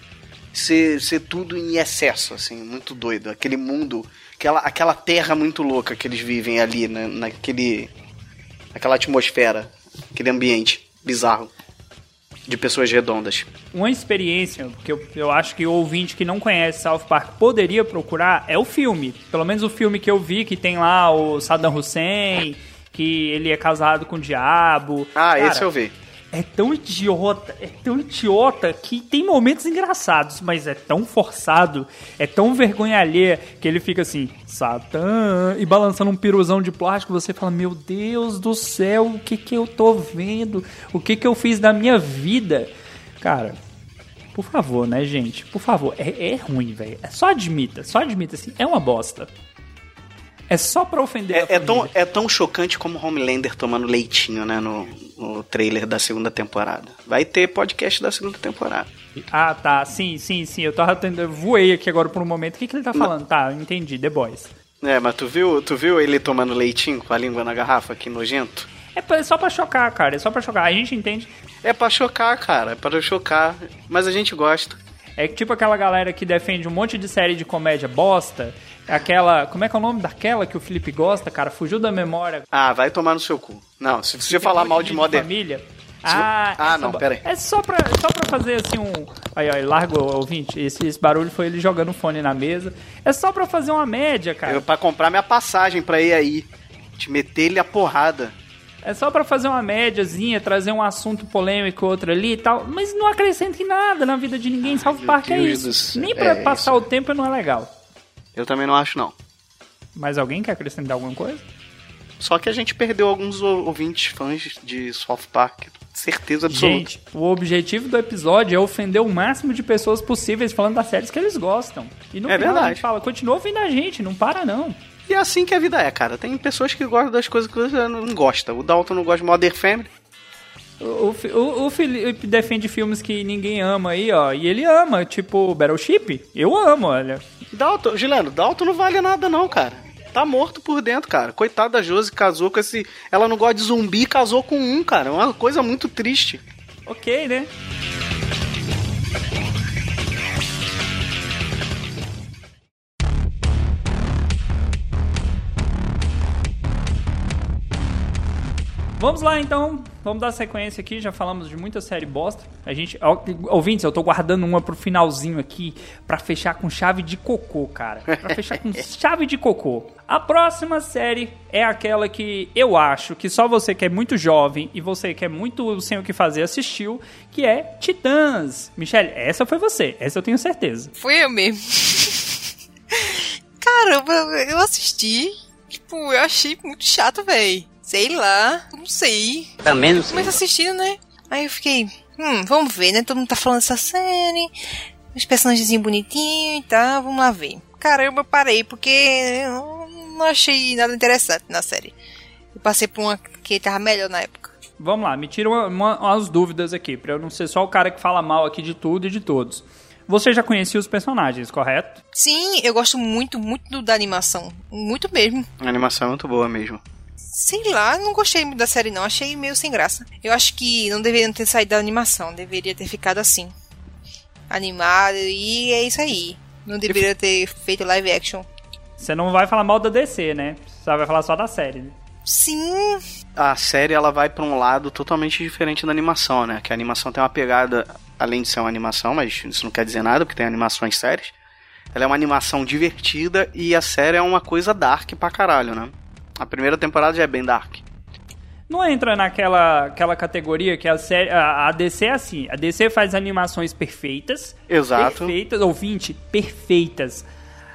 ser, ser tudo em excesso, assim, muito doido. Aquele mundo, aquela, aquela terra muito louca que eles vivem ali, né, naquele. naquela atmosfera, aquele ambiente bizarro de pessoas redondas. Uma experiência que eu, eu acho que o ouvinte que não conhece South Park poderia procurar é o filme. Pelo menos o filme que eu vi, que tem lá o Saddam Hussein, que ele é casado com o diabo. Ah, Cara, esse eu vi. É tão idiota, é tão idiota que tem momentos engraçados, mas é tão forçado, é tão vergonha alheia que ele fica assim, Satã, e balançando um piruzão de plástico, você fala, meu Deus do céu, o que que eu tô vendo? O que que eu fiz da minha vida? Cara, por favor, né, gente? Por favor, é, é ruim, velho. É só admita, só admita assim, é uma bosta. É só pra ofender a É, é tão, é tão chocante como Homelander tomando leitinho, né, no, no trailer da segunda temporada. Vai ter podcast da segunda temporada. Ah, tá. Sim, sim, sim. Eu tava tendo. Eu voei aqui agora por um momento. O que, que ele tá falando? Tá, eu entendi. The Boys. É, mas tu viu, tu viu ele tomando leitinho com a língua na garrafa, que nojento? É, é só pra chocar, cara. É só pra chocar. A gente entende. É pra chocar, cara, é pra chocar. Mas a gente gosta. É tipo aquela galera que defende um monte de série de comédia bosta. Aquela. Como é que é o nome daquela que o Felipe gosta, cara? Fugiu da memória. Ah, vai tomar no seu cu. Não, se você falar mal de Modern... família. Ah, Ah, não, bo- pera aí. É só pra, só pra fazer assim um. Aí, ó, largo, ouvinte. Esse, esse barulho foi ele jogando o fone na mesa. É só pra fazer uma média, cara. Eu, pra comprar minha passagem pra ir aí. Te meter ele a porrada. É só pra fazer uma médiazinha, trazer um assunto polêmico outro ali e tal, mas não acrescenta em nada na vida de ninguém. South Park é isso. Nem pra É passar o tempo não é legal. Eu também não acho, não. Mas alguém quer acrescentar alguma coisa? Só que a gente perdeu alguns ou- ouvintes fãs de South Park. Certeza absoluta. Gente, o objetivo do episódio é ofender o máximo de pessoas possíveis falando das séries que eles gostam. E no É final a verdade. gente fala, continua ouvindo a gente, não para não. E é assim que a vida é, cara. Tem pessoas que gostam das coisas que você não gosta. O Dalton não gosta de Modern Family. O, o, o- Felipe defende filmes que ninguém ama aí, ó. E ele ama, tipo Battleship. Eu amo, olha. Dalton, Juliano, Dalton não vale nada não, cara. Tá morto por dentro, cara. Coitada da Josie, casou com esse... Ela não gosta de zumbi e casou com um, cara. É uma coisa muito triste. Ok, né? Vamos lá então, vamos dar sequência aqui. Já falamos de muita série bosta. A gente, ouvintes, eu tô guardando uma pro finalzinho aqui pra fechar com chave de cocô, cara. Pra fechar com chave de cocô. A próxima série é aquela que eu acho que só você que é muito jovem e você que é muito sem o que fazer assistiu, que é Titãs. Michelle, essa foi você, essa eu tenho certeza. Foi eu mesmo. Caramba, eu assisti. Tipo, eu achei muito chato, véi. Sei lá, não sei. Também não Comecei assistindo, né? Aí eu fiquei, hum, vamos ver, né? Todo mundo tá falando dessa série. Os personagens bonitinhos e tal, vamos lá ver. Caramba, eu parei, porque eu não achei nada interessante na série. Eu passei por uma que tava melhor na época. Vamos lá, me tira uma- uma- umas dúvidas aqui, pra eu não ser só o cara que fala mal aqui de tudo e de todos. Você já conhecia os personagens, correto? Sim, eu gosto muito, muito da animação. Muito mesmo. A animação é muito boa mesmo. Sei lá, não gostei muito da série não, achei meio sem graça. Eu acho que não deveriam ter saído da animação, deveria ter ficado assim. Animado e é isso aí. Não deveria ter feito live action. Você não vai falar mal da DC, né? Você vai falar só da série, né? Sim, A série ela vai pra um lado totalmente diferente da animação, né? Que a animação tem uma pegada, além de ser uma animação, mas isso não quer dizer nada, porque tem animações sérias. Ela é uma animação divertida e a série é uma coisa dark pra caralho, né? A primeira temporada já é bem dark. Não entra naquela aquela categoria que a série. A, a DC é assim. A DC faz animações perfeitas. Exato. Perfeitas, ouvinte, perfeitas.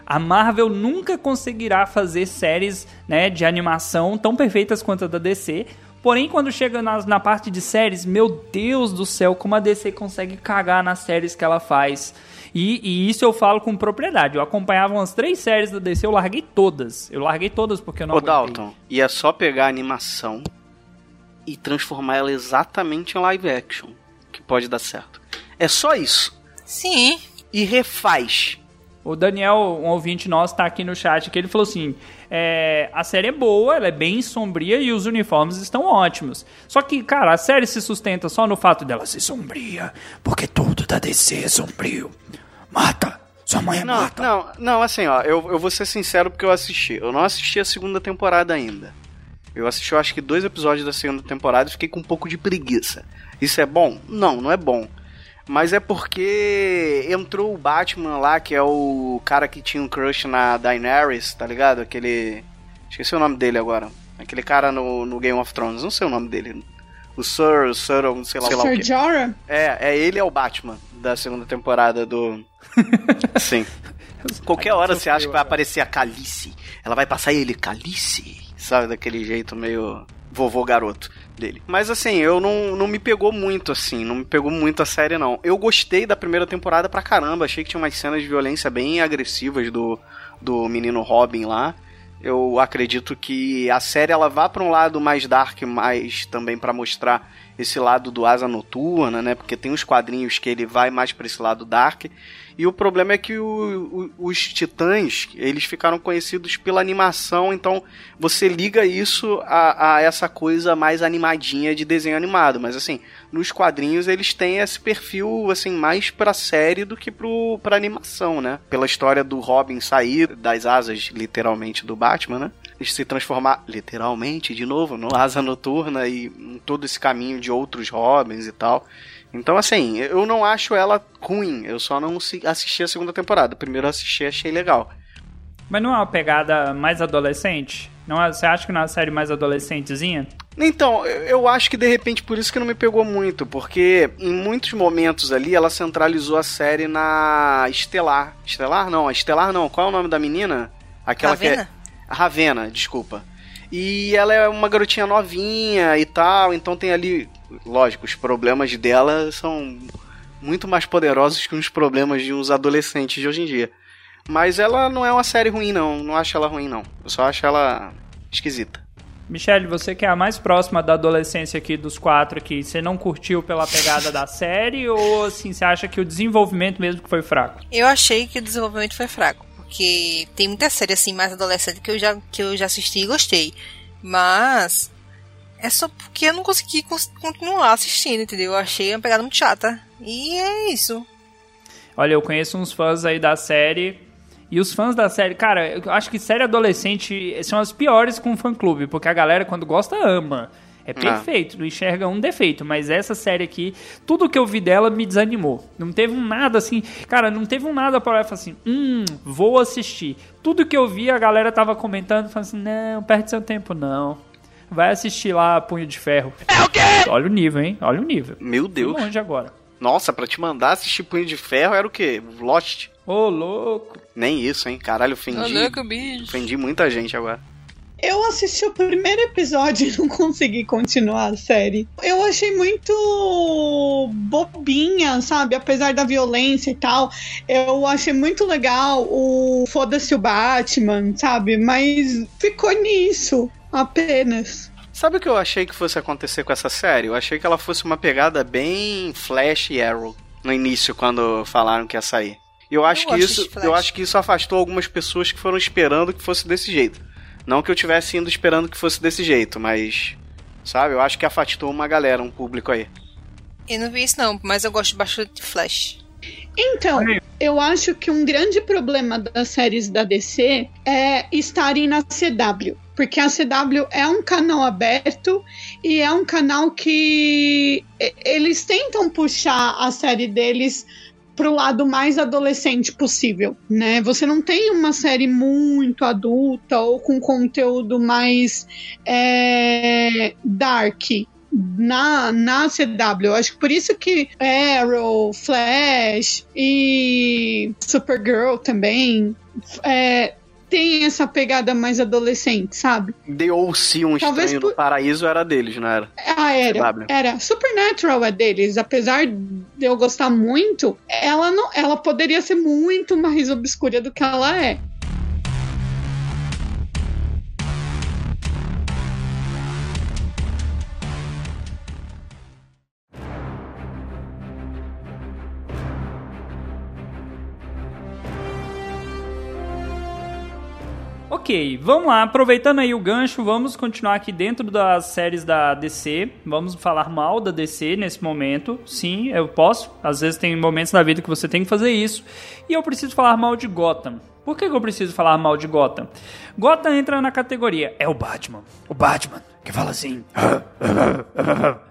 A Marvel nunca conseguirá fazer séries né, de animação tão perfeitas quanto a da DC. Porém, quando chega nas- na parte de séries, meu Deus do céu, como a DC consegue cagar nas séries que ela faz. E, e isso eu falo com propriedade. Eu acompanhava umas três séries da DC, eu larguei todas. Eu larguei todas porque eu não Ô aguentei. Dalton, e é só pegar a animação e transformar ela exatamente em live action que pode dar certo. É só isso. sim. E refaz. O Daniel, um ouvinte nosso, tá aqui no chat que ele falou assim: é, a série é boa, ela é bem sombria e os uniformes estão ótimos. Só que, cara, a série se sustenta só no fato dela ser sombria, porque tudo da DC é sombrio. Mata! Sua mãe é Não, mata! não, não, assim, ó, eu, eu vou ser sincero porque eu assisti. Eu não assisti a segunda temporada ainda. Eu assisti, eu acho que dois episódios da segunda temporada e fiquei com um pouco de preguiça. Isso é bom? Não, não é bom. Mas é porque entrou o Batman lá, que é o cara que tinha um crush na Daenerys, tá ligado? Aquele. Esqueci o nome dele agora. Aquele cara no, no Game of Thrones, não sei o nome dele. O Sir, o Sir, não sei lá, sei lá o Sir quê. Jorah? É, é ele é o Batman da segunda temporada do. Sim. Qualquer hora você acha que vai aparecer a Calice. Ela vai passar ele, Calice. Sabe, daquele jeito meio vovô garoto dele. Mas assim, eu não, não me pegou muito assim, não me pegou muito a série não. Eu gostei da primeira temporada pra caramba, achei que tinha umas cenas de violência bem agressivas do, do menino Robin lá. Eu acredito que a série ela vá para um lado mais dark, mais também para mostrar esse lado do Asa Noturna, né? Porque tem uns quadrinhos que ele vai mais para esse lado dark. E o problema é que o- o- os Titãs, eles ficaram conhecidos pela animação, então você liga isso a, a essa coisa mais animadinha de desenho animado. Mas assim, nos quadrinhos eles têm esse perfil assim mais pra série do que pro, pra animação, né? Pela história do Robin sair das asas, literalmente, do Batman, né? Se transformar, literalmente, de novo, no Asa Noturna e em todo esse caminho de outros Robins e tal. Então, assim, eu não acho ela ruim, eu só não assisti a segunda temporada. Primeiro eu assisti achei legal. Mas não é uma pegada mais adolescente? Não é, você acha que não é uma série mais adolescentezinha? Então, eu acho que de repente por isso que não me pegou muito, porque em muitos momentos ali ela centralizou a série na Estelar. Estelar não, a Estelar não. Qual é o nome da menina? Aquela Ravena? que é Ravena, desculpa. E ela é uma garotinha novinha e tal, então tem ali, lógico, os problemas dela são muito mais poderosos que os problemas de uns adolescentes de hoje em dia. Mas ela não é uma série ruim não, não acho ela ruim não. Eu só acho ela esquisita. Michelle, você que é a mais próxima da adolescência aqui dos quatro aqui, você não curtiu pela pegada da série ou assim, você acha que o desenvolvimento mesmo que foi fraco? Eu achei que o desenvolvimento foi fraco, porque tem muita série assim mais adolescente que eu já que eu já assisti e gostei, mas é só porque eu não consegui cons- continuar assistindo, entendeu? Eu achei uma pegada muito chata. E é isso. Olha, eu conheço uns fãs aí da série. E os fãs da série, cara, eu acho que série adolescente são as piores com fã-clube, porque a galera, quando gosta, ama. É perfeito, não enxerga um defeito, mas essa série aqui, tudo que eu vi dela me desanimou. Não teve um nada assim, cara, não teve um nada pra eu falar assim, hum, vou assistir. Tudo que eu vi, a galera tava comentando, falando assim, não, perde seu tempo não. Vai assistir lá Punho de Ferro. É o quê? Olha o nível, hein? Olha o nível. Meu Deus. longe agora. Nossa, pra te mandar assistir Punho de Ferro era o quê? Lost? Ô, louco. Nem isso, hein? Caralho, ofendi. bicho. Ofendi muita gente agora. Eu assisti o primeiro episódio e não consegui continuar a série. Eu achei muito bobinha, sabe? Apesar da violência e tal. Eu achei muito legal o Foda-se o Batman, sabe? Mas ficou nisso apenas. Sabe o que eu achei que fosse acontecer com essa série? Eu achei que ela fosse uma pegada bem Flash e Arrow no início, quando falaram que ia sair. E eu acho que gosto isso, eu acho que isso afastou algumas pessoas que foram esperando que fosse desse jeito. Não que eu tivesse indo esperando que fosse desse jeito, mas sabe? Eu acho que afastou uma galera, um público aí. Eu não vi isso não, mas eu gosto bastante de Flash. Então, eu acho que um grande problema das séries da DC é estarem na CW. Porque a CW é um canal aberto e é um canal que eles tentam puxar a série deles pro lado mais adolescente possível, né? Você não tem uma série muito adulta ou com conteúdo mais é, dark na, na CW. Eu acho que por isso que Arrow, Flash e Supergirl também é, tem essa pegada mais adolescente, sabe? The OC, um Talvez estranho por- no paraíso, era deles, não era? Ah, era. CW. Era. Supernatural é deles. Apesar de eu gostar muito, ela não, ela poderia ser muito mais obscura do que ela é. Ok, vamos lá. Aproveitando aí o gancho, vamos continuar aqui dentro das séries da DC. Vamos falar mal da DC nesse momento. Sim, eu posso. Às vezes tem momentos na vida que você tem que fazer isso. E eu preciso falar mal de Gotham. Por que, que eu preciso falar mal de Gotham? Gotham entra na categoria. É o Batman. O Batman que fala assim.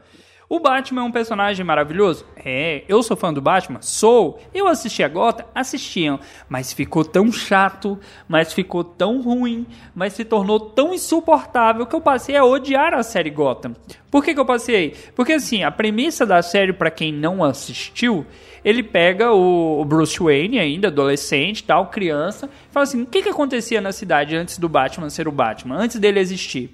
O Batman é um personagem maravilhoso? É, eu sou fã do Batman? Sou. Eu assisti a Gotham? Assistiam. Mas ficou tão chato, mas ficou tão ruim, mas se tornou tão insuportável que eu passei a odiar a série Gotham. Por que, que eu passei? Porque assim, a premissa da série, pra quem não assistiu, ele pega o o Bruce Wayne ainda, adolescente tal, criança, e fala assim, o que, que acontecia na cidade antes do Batman ser o Batman, antes dele existir?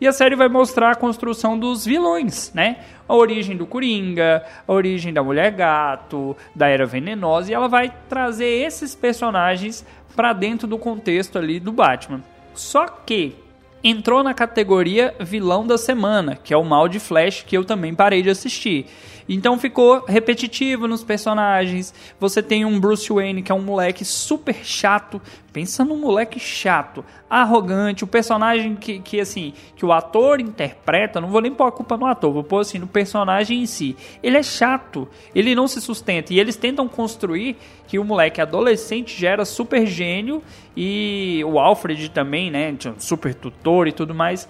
E a série vai mostrar a construção dos vilões, né? A origem do Coringa, a origem da Mulher Gato, da Era Venenosa, e ela vai trazer esses personagens pra dentro do contexto ali do Batman. Só que entrou na categoria vilão da semana, que é o mal de Flash, que eu também parei de assistir. Então ficou repetitivo nos personagens. Você tem um Bruce Wayne que é um moleque super chato. Pensa num moleque chato, arrogante, o personagem que, que assim, que o ator interpreta, não vou nem pôr a culpa no ator, vou pôr assim, no personagem em si. Ele é chato, ele não se sustenta. E eles tentam construir que o moleque adolescente já era super gênio e o Alfred também, né? Super tutor e tudo mais.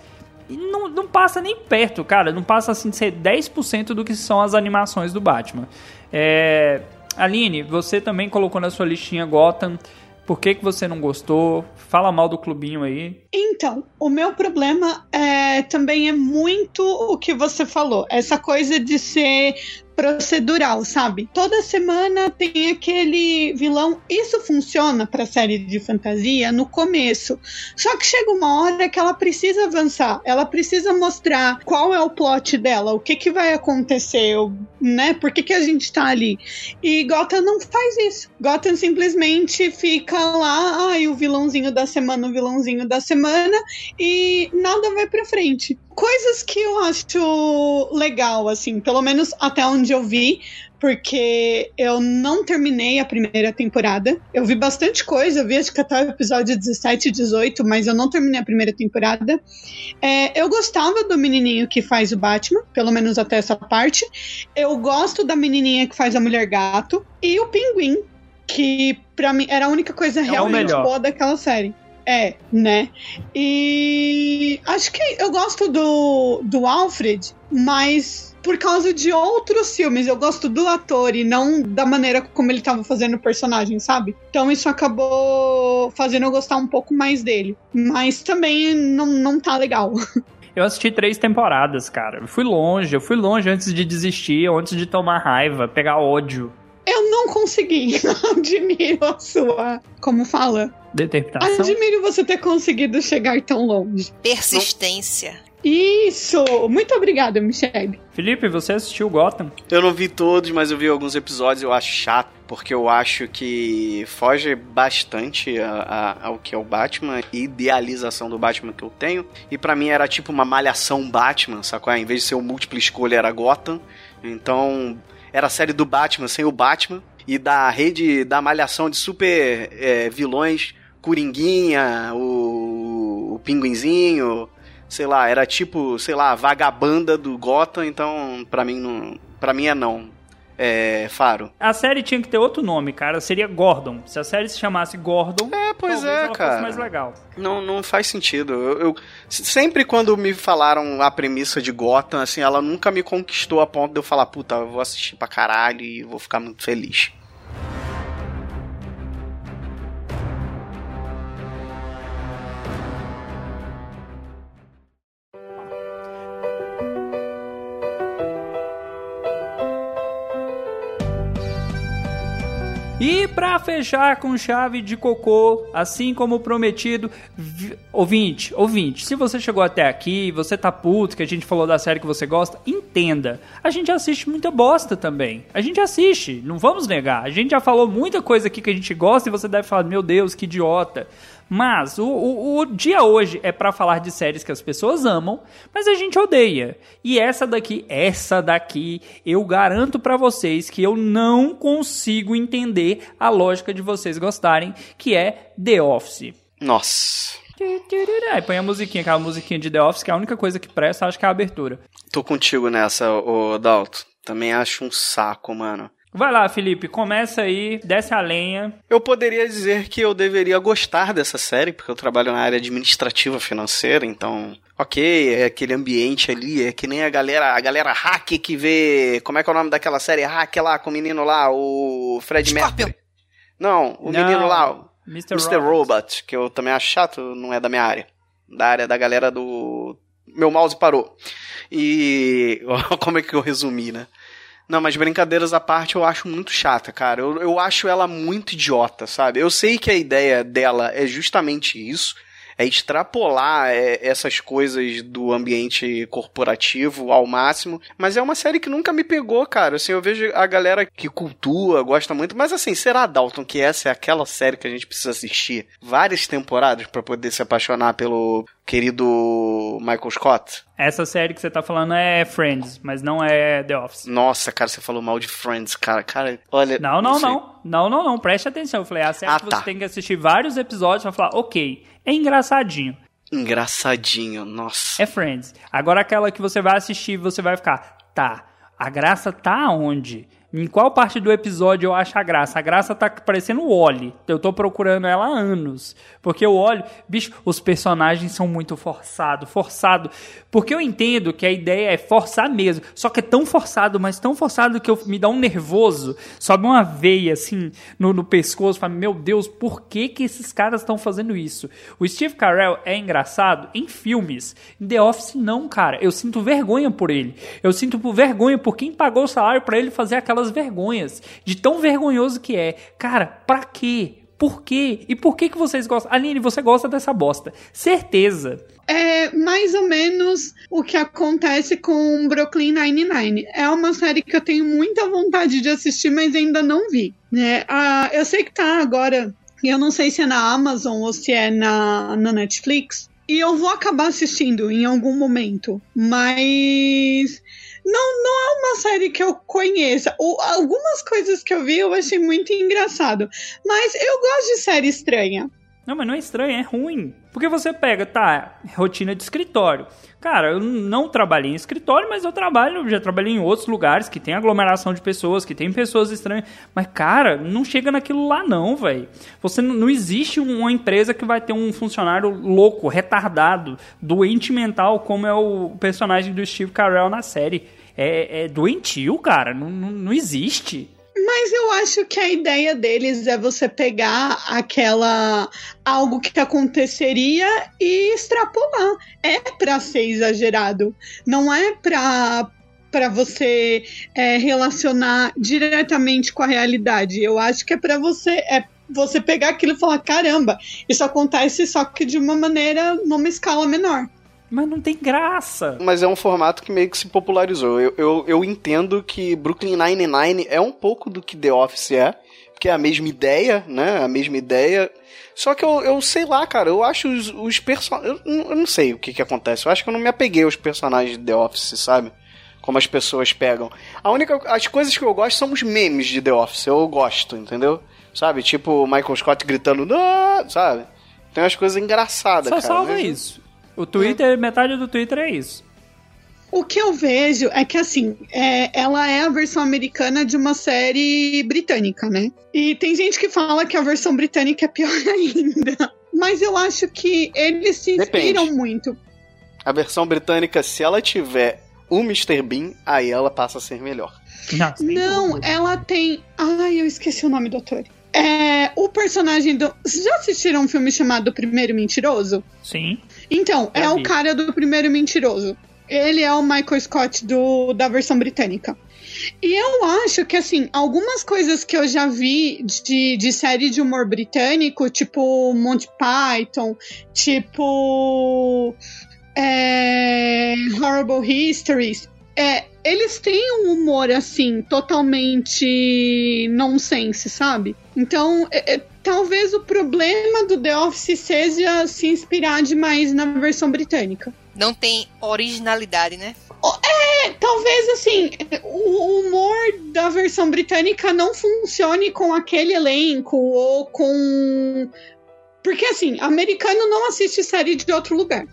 E não, não passa nem perto, cara. Não passa assim de ser 10% do que são as animações do Batman. É... Aline, você também colocou na sua listinha Gotham. Por que, que você não gostou? Fala mal do clubinho aí. Então, o meu problema é, também é muito o que você falou. Essa coisa de ser procedural, sabe? Toda semana tem aquele vilão. Isso funciona para série de fantasia no começo. Só que chega uma hora que ela precisa avançar. Ela precisa mostrar qual é o plot dela, o que que vai acontecer, né? Por que que a gente tá ali? E Gotham não faz isso. Gotham simplesmente fica lá, ai, o vilãozinho da semana, o vilãozinho da semana, e nada vai pra frente. Coisas que eu acho legal, assim, pelo menos até onde eu vi, porque eu não terminei a primeira temporada. Eu vi bastante coisa, eu vi acho que até o episódio 17 e 18, mas eu não terminei a primeira temporada. É, eu gostava do menininho que faz o Batman, pelo menos até essa parte. Eu gosto da menininha que faz a Mulher Gato. E o Pinguim, que pra mim era a única coisa o realmente boa daquela série. É, né? E acho que eu gosto do, do Alfred, mas por causa de outros filmes. Eu gosto do ator e não da maneira como ele tava fazendo o personagem, sabe? Então isso acabou fazendo eu gostar um pouco mais dele. Mas também não, não tá legal. Eu assisti três temporadas, cara. Eu fui longe, eu fui longe antes de desistir, antes de tomar raiva, pegar ódio. Eu não consegui. Admiro a sua. Como fala? Determinação. Admiro você ter conseguido chegar tão longe. Persistência. Isso! Muito obrigada, Michelle. Felipe, você assistiu Gotham? Eu não vi todos, mas eu vi alguns episódios eu acho chato, porque eu acho que foge bastante a- a- ao que é o Batman, e idealização do Batman que eu tenho. E pra mim era tipo uma malhação Batman, sacou? Em vez de ser o múltipla escolha, era Gotham. Então, era a série do Batman sem o Batman. E da rede da malhação de super é, vilões, Coringuinha, o, o Pinguinzinho, sei lá, era tipo, sei lá, vagabanda do Gotham, então pra mim não, para mim é não. É, Faro. A série tinha que ter outro nome, cara. Seria Gordon. Se a série se chamasse Gordon, É, pois é, cara. mais legal. Não, não faz sentido. Eu, eu- sempre quando me falaram a premissa de Gotham, assim, ela nunca me conquistou a ponto de eu falar, puta, eu vou assistir pra caralho e vou ficar muito feliz. E pra fechar com chave de cocô, assim como prometido, vi- ouvinte, ouvinte, se você chegou até aqui, você tá puto que a gente falou da série que você gosta, entenda. A gente assiste muita bosta também. A gente assiste, não vamos negar. A gente já falou muita coisa aqui que a gente gosta e você deve falar, meu Deus, que idiota. Mas o, o, o dia hoje é pra falar de séries que as pessoas amam, mas a gente odeia. E essa daqui, essa daqui, eu garanto pra vocês que eu não consigo entender a lógica de vocês gostarem, que é The Office. Nossa. Aí põe a musiquinha, aquela musiquinha de The Office, que é a única coisa que presta, acho que é a abertura. Tô contigo nessa, ô Dalton. Também acho um saco, mano. Vai lá, Felipe, começa aí, desce a lenha. Eu poderia dizer que eu deveria gostar dessa série, porque eu trabalho na área administrativa financeira, então, ok, é aquele ambiente ali, é que nem a galera, a galera hack que vê, como é que é o nome daquela série hack lá com o menino lá, o Fred Scorpion. Mercury. Não, o Não, menino lá, o Mr. Mr. Robot. Robot, que eu também acho chato, não é da minha área. Da área da galera do. Meu mouse parou. E. Como é que eu resumi, né? Não, mas brincadeiras à parte eu acho muito chata, cara. Eu, eu acho ela muito idiota, sabe? Eu sei que a ideia dela é justamente isso. é extrapolar é, essas coisas do ambiente corporativo ao máximo. Mas é uma série que nunca me pegou, cara. Assim, eu vejo a galera que cultua, gosta muito. Mas assim, será, Dalton, que essa é aquela série que a gente precisa assistir várias temporadas pra poder se apaixonar pelo querido Michael Scott? Essa série que você tá falando é Friends, mas não é The Office. Nossa, cara, você falou mal de Friends, cara. Cara, olha. Não, não, não. Não, não, não. Preste atenção. Eu falei, a série Ah, que você tá. tem que assistir vários episódios pra falar, ok, é engraçadinho. Engraçadinho, nossa. É Friends. Agora aquela que você vai assistir, você vai ficar, tá, a graça tá aonde? Em qual parte do episódio eu acho a graça? A graça tá parecendo o Oli. Eu tô procurando ela há anos. Porque o Oli, bicho, os personagens são muito forçado, forçado. Porque eu entendo que a ideia é forçar mesmo. Só que é tão forçado, mas tão forçado que eu, me dá um nervoso. Sobe uma veia assim no, no pescoço. Fala, meu Deus, por que que esses caras estão fazendo isso? O Steve Carell é engraçado em filmes. Em The Office não, cara. Eu sinto vergonha por ele. Eu sinto vergonha por quem pagou o salário pra ele fazer aquelas vergonhas. De tão vergonhoso que é. Cara, pra quê? Por quê? E por que que vocês gostam? Aline, você gosta dessa bosta. Certeza. É mais ou menos o que acontece com Brooklyn Nine-Nine. É uma série que eu tenho muita vontade de assistir, mas ainda não vi. Né? Ah, eu sei que tá agora, eu não sei se é na Amazon ou se é na, na Netflix. E eu vou acabar assistindo em algum momento. Mas não, não é uma série que eu conheça. Ou, algumas coisas que eu vi eu achei muito engraçado. Mas eu gosto de série estranha. Não, mas não é estranho, é ruim. Porque você pega, tá, rotina de escritório. Cara, eu não trabalhei em escritório, mas eu trabalho, já trabalhei em outros lugares que tem aglomeração de pessoas, que tem pessoas estranhas. Mas, cara, não chega naquilo lá não, velho. Você não existe uma empresa que vai ter um funcionário louco, retardado, doente mental, como é o personagem do Steve Carell na série. É, é doentio, cara. Não, não, não existe. Mas eu acho que a ideia deles é você pegar aquela algo que aconteceria e extrapolar. É pra ser exagerado, não é pra para você é, relacionar diretamente com a realidade. Eu acho que é pra você é você pegar aquilo e falar caramba, isso acontece só que de uma maneira numa escala menor. Mas não tem graça. Mas é um formato que meio que se popularizou. Eu, eu, eu entendo que Brooklyn Nine-Nine é um pouco do que The Office é, porque é a mesma ideia, né? A mesma ideia. Só que eu, eu sei lá, cara, eu acho os, os personagens. Eu, eu não sei o que que acontece. Eu acho que eu não me apeguei aos personagens de The Office, sabe? Como as pessoas pegam. A única. As coisas que eu gosto são os memes de The Office. Eu gosto, entendeu? Sabe? Tipo o Michael Scott gritando, "Não", sabe? Tem umas coisas engraçadas, Só cara. salva mas- isso. O Twitter, metade do Twitter é isso. O que eu vejo é que, assim, é, ela é a versão americana de uma série britânica, né? E tem gente que fala que a versão britânica é pior ainda. Mas eu acho que eles se inspiram Depende. muito. A versão britânica, se ela tiver o Mr. Bean, aí ela passa a ser melhor. Não, Não, ela tem. Ai, eu esqueci o nome do ator. É, o personagem do. Vocês já assistiram um filme chamado Primeiro Mentiroso? Sim. Então, é vi. o cara do Primeiro Mentiroso. Ele é o Michael Scott do, da versão britânica. E eu acho que, assim, algumas coisas que eu já vi de, de série de humor britânico, tipo Monty Python, tipo. é, Horrible Histories, é, eles têm um humor, assim, totalmente nonsense, sabe? Então, é, é, talvez o problema do The Office seja se inspirar demais na versão britânica. Não tem originalidade, né? É, talvez assim, o humor da versão britânica não funcione com aquele elenco ou com. Porque assim, americano não assiste série de outro lugar.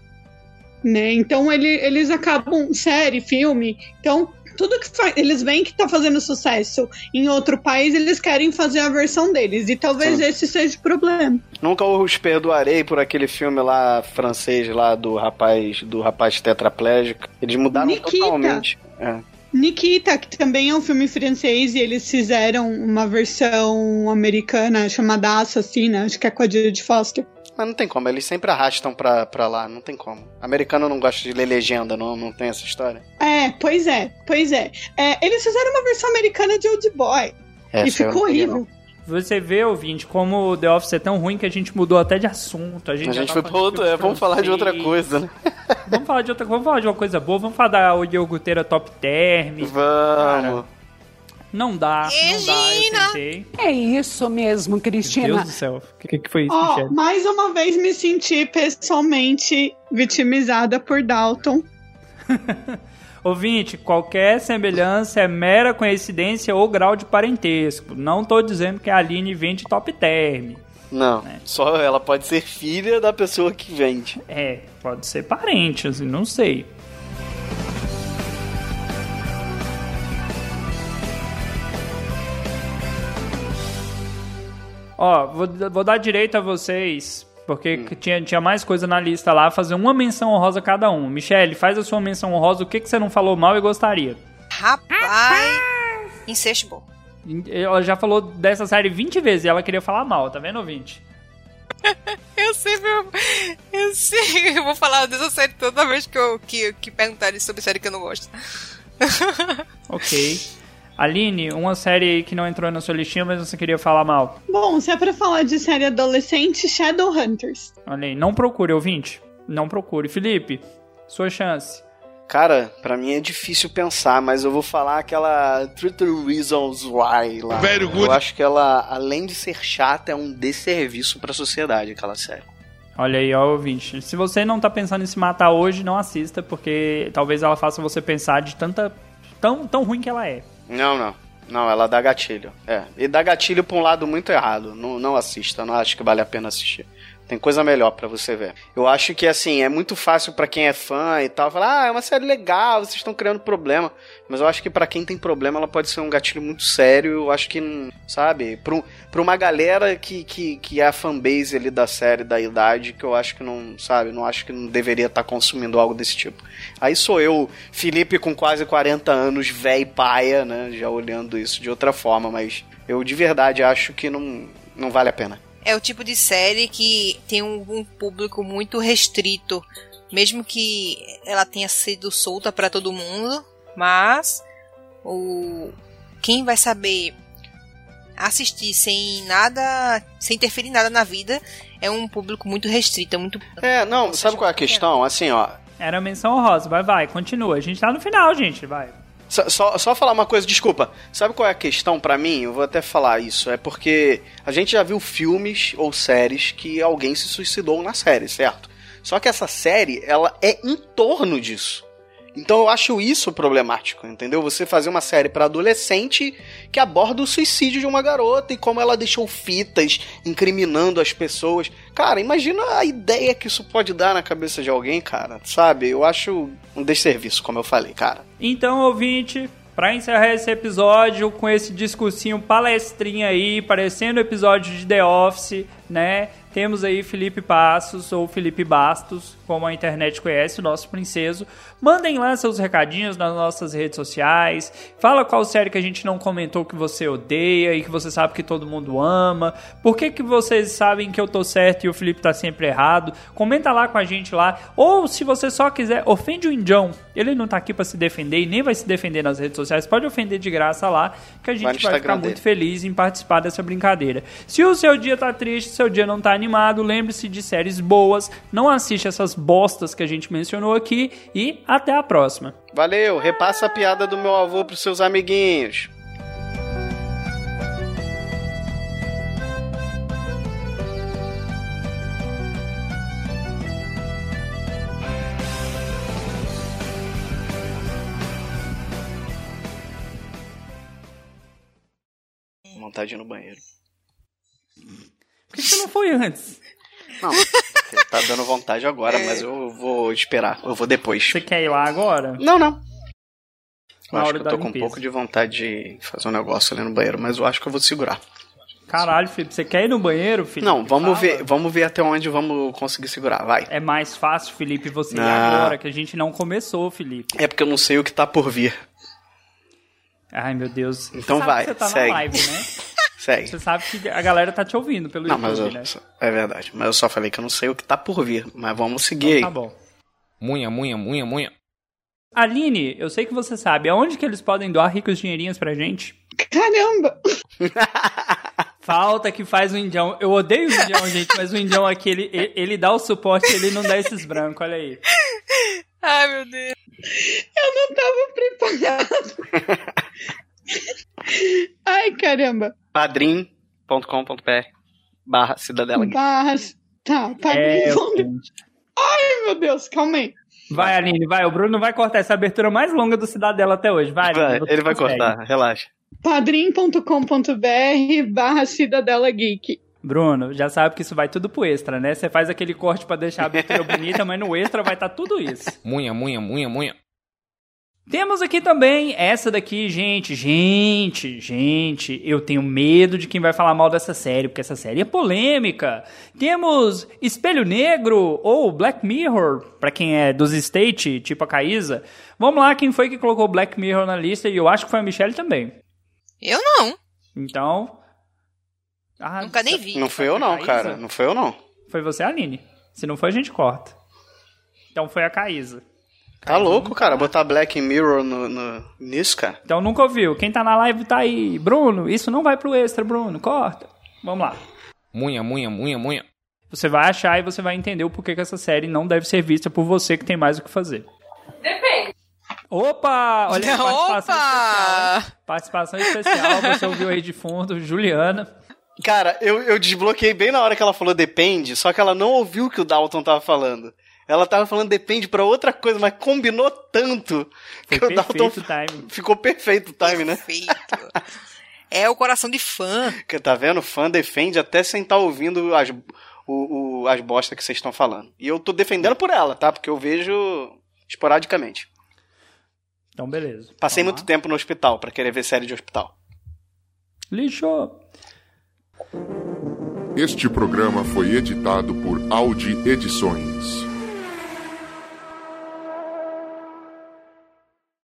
Né? Então ele, eles acabam. Série, filme. Então, tudo que eles veem que tá fazendo sucesso em outro país, eles querem fazer a versão deles. E talvez Sim. esse seja o problema. Nunca os perdoarei por aquele filme lá francês lá do rapaz do rapaz tetraplégico. Eles mudaram Nikita. totalmente. É. Nikita, que também é um filme francês, e eles fizeram uma versão americana chamada Assassina, acho que é com a Judy Foster. Mas não tem como, eles sempre arrastam pra, pra lá, não tem como. Americano não gosta de ler legenda, não, não tem essa história. É, pois é, pois é. É, eles fizeram uma versão americana de Old Boy. e Essa eu ficou horrível. Você vê, ouvinte, como o The Office é tão ruim que a gente mudou até de assunto. A gente, A gente tá foi pra outro. É, vamos falar de outra coisa, né? Vamos falar de outra Vamos falar de uma coisa boa. Vamos falar da iogurteira top term. Vamos. Não dá, não dá, eu Regina! tentei. É isso mesmo, Meu Cristina. Deus do céu. O que, que foi isso, Ó, Michelle? mais uma vez me senti pessoalmente vitimizada por Dalton. Ouvinte, qualquer semelhança é mera coincidência ou grau de parentesco. Não tô dizendo que a Aline vem de top term. Não, É. só ela pode ser filha da pessoa que vende. É, pode ser parente, assim, não sei. Ó, vou, vou dar direito a vocês, porque que tinha, tinha mais coisa na lista lá, fazer uma menção honrosa cada um. Michele, faz a sua menção honrosa, o que, que você não falou mal e gostaria? Rapaz, incesto bom. Ela já falou dessa série 20 vezes e ela queria falar mal, tá vendo, ouvinte? Eu sempre. Eu sei. Eu vou falar dessa série toda vez que, eu, que, que perguntarem sobre série que eu não gosto. Ok. Aline, uma série que não entrou na sua listinha, mas você queria falar mal. Bom, se é pra falar de série adolescente, Shadowhunters. Olha aí, não procure, ouvinte. Não procure. Felipe, sua chance. Cara, pra mim é difícil pensar, mas eu vou falar aquela 30 Reasons Why lá. Very good. Eu acho que ela, além de ser chata, é um desserviço pra sociedade, aquela série. Olha aí, ó, ouvinte. Se você não tá pensando em se matar hoje, não assista, porque talvez ela faça você pensar de tanta. tão, tão ruim que ela é. Não, não. Não, ela dá gatilho. É. E dá gatilho pra um lado muito errado. Não, não assista, não acho que vale a pena assistir. Tem coisa melhor pra você ver. Eu acho que, assim, é muito fácil pra quem é fã e tal, falar, ah, é uma série legal, vocês estão criando problema. Mas eu acho que pra quem tem problema, ela pode ser um gatilho muito sério. Eu acho que, sabe, pra, um- uma galera que, que, que é a fanbase ali da série, da idade, que eu acho que não, sabe, não acho que não deveria estar consumindo algo desse tipo. Aí sou eu, Felipe, com quase 40 anos, véi paia, né, já olhando isso de outra forma, mas eu de verdade acho que não, não vale a pena. É o tipo de série que tem um, um público muito restrito. Mesmo que ela tenha sido solta pra todo mundo. Mas o quem vai saber assistir sem nada. sem interferir em nada na vida é um público muito restrito. É muito. É, não, sabe qual é a questão? Assim, ó, Era a menção honrosa, vai, vai, continua. A gente tá no final, gente, vai. Só, só, só falar uma coisa, desculpa. Sabe qual é a questão pra mim? Eu vou até falar isso. É porque a gente já viu filmes ou séries que alguém se suicidou na série, certo? Só que essa série, ela é em torno disso. Então eu acho isso problemático, entendeu? Você fazer uma série pra adolescente que aborda o suicídio de uma garota e como ela deixou fitas incriminando as pessoas. Cara, imagina a ideia que isso pode dar na cabeça de alguém, cara. Sabe? Eu acho um desserviço, como eu falei, cara. Então, ouvinte, pra encerrar esse episódio com esse discursinho palestrinha aí, parecendo episódio de The Office, né? Temos aí Felipe Passos ou Felipe Bastos, como a internet conhece, o nosso princeso. Mandem lá seus recadinhos nas nossas redes sociais. Fala qual série que a gente não comentou que você odeia e que você sabe que todo mundo ama. Por que, que vocês sabem que eu tô certo e o Felipe tá sempre errado? Comenta lá com a gente lá. Ou se você só quiser, ofende o Indião. Ele não tá aqui pra se defender e nem vai se defender nas redes sociais. Pode ofender de graça lá, que a gente Vai ficar dele. muito feliz em participar dessa brincadeira. Se o seu dia tá triste, seu dia não tá animado, lembre-se de séries boas. Não assiste essas bostas que a gente mencionou aqui e até a próxima. Valeu, repassa a piada do meu avô pros seus amiguinhos. Vontade no banheiro. Que você não foi antes? Não, você tá dando vontade agora, mas eu vou esperar. Eu vou depois. Você quer ir lá agora? Não, não. Eu Na acho que eu tô com um limpeza. pouco de vontade de fazer um negócio ali no banheiro, mas eu acho que eu vou segurar. Caralho, Felipe, você quer ir no banheiro, Felipe? Não, vamos Fala. ver, vamos ver até onde vamos conseguir segurar, vai. É mais fácil, Felipe, você ir Não. agora, que a gente não começou, Felipe. É porque eu não sei o que tá por vir. Ai, meu Deus. Então Você sabe vai, que você tá segue. na live, né? Segue. Você sabe que a galera tá te ouvindo pelo Não, mas YouTube, eu, né? é verdade. Mas eu só falei que eu não sei o que tá por vir. Mas vamos seguir Então aí. tá bom. Munha, munha, munha, munha. Aline, eu sei que você sabe, aonde que eles podem doar ricos dinheirinhos pra gente? Caramba! Falta que faz o indião. Eu odeio o indião, gente, mas o indião aqui, ele, ele- ele dá o suporte, ele não dá esses brancos, olha aí. Ai, meu Deus. Eu não tava preparado. Ai, caramba. padrim.com.br barra Cidadela Geek. Barras. Tá, tá. É, Ai, meu Deus, calma aí. Vai, Aline, vai. O Bruno vai cortar essa abertura mais longa do Cidadela até hoje. Vai, Aline, Vai, ele vai consegue. cortar, relaxa. padrim.com.br barra Cidadela Geek. Bruno, já sabe que isso vai tudo pro extra, né? Você faz aquele corte pra deixar a abertura bonita, mas no extra vai estar tudo isso. Munha, munha, munha, munha. Temos aqui também essa daqui, gente, gente, gente, eu tenho medo de quem vai falar mal dessa série, porque essa série é polêmica. Temos Espelho Negro ou Black Mirror, pra quem é dos State, tipo a Caísa. Vamos lá, quem foi que colocou Black Mirror na lista? E eu acho que foi a Michelle também. Eu não. Então... Ah, Nunca nem vi. Não fui eu não, cara. Não foi eu não. Foi você, Aline. Se não foi, a gente corta. Então foi a Caísa. Tá louco, cara, botar Black Mirror no, no- nisso, cara. Então nunca ouviu. Quem tá na live tá aí. Bruno, isso não vai pro extra, Bruno. Corta. Vamos lá. Munha, munha, munha, munha. Você vai achar e você vai entender o porquê que essa série não deve ser vista por você que tem mais o que fazer. Depende. Opa! Olha a participação Opa! especial. Participação especial. Você ouviu aí de fundo, Juliana. Cara, eu, eu desbloqueei bem na hora que ela falou depende, só que ela não ouviu o que o Dalton tava falando. Ela tava falando depende pra outra coisa, mas combinou tanto Foi que o Dalton perfeito o timing. ficou perfeito o time, né? Feito. É o coração de fã. Que tá vendo? Fã defende até sem estar ouvindo as, o, o- as bosta que vocês estão falando. E eu tô defendendo por ela, tá? Porque eu vejo esporadicamente. Então, beleza. Passei Vamos muito tempo no hospital pra querer ver série de hospital. lá. Lixo. Este programa foi editado por Audi Edições.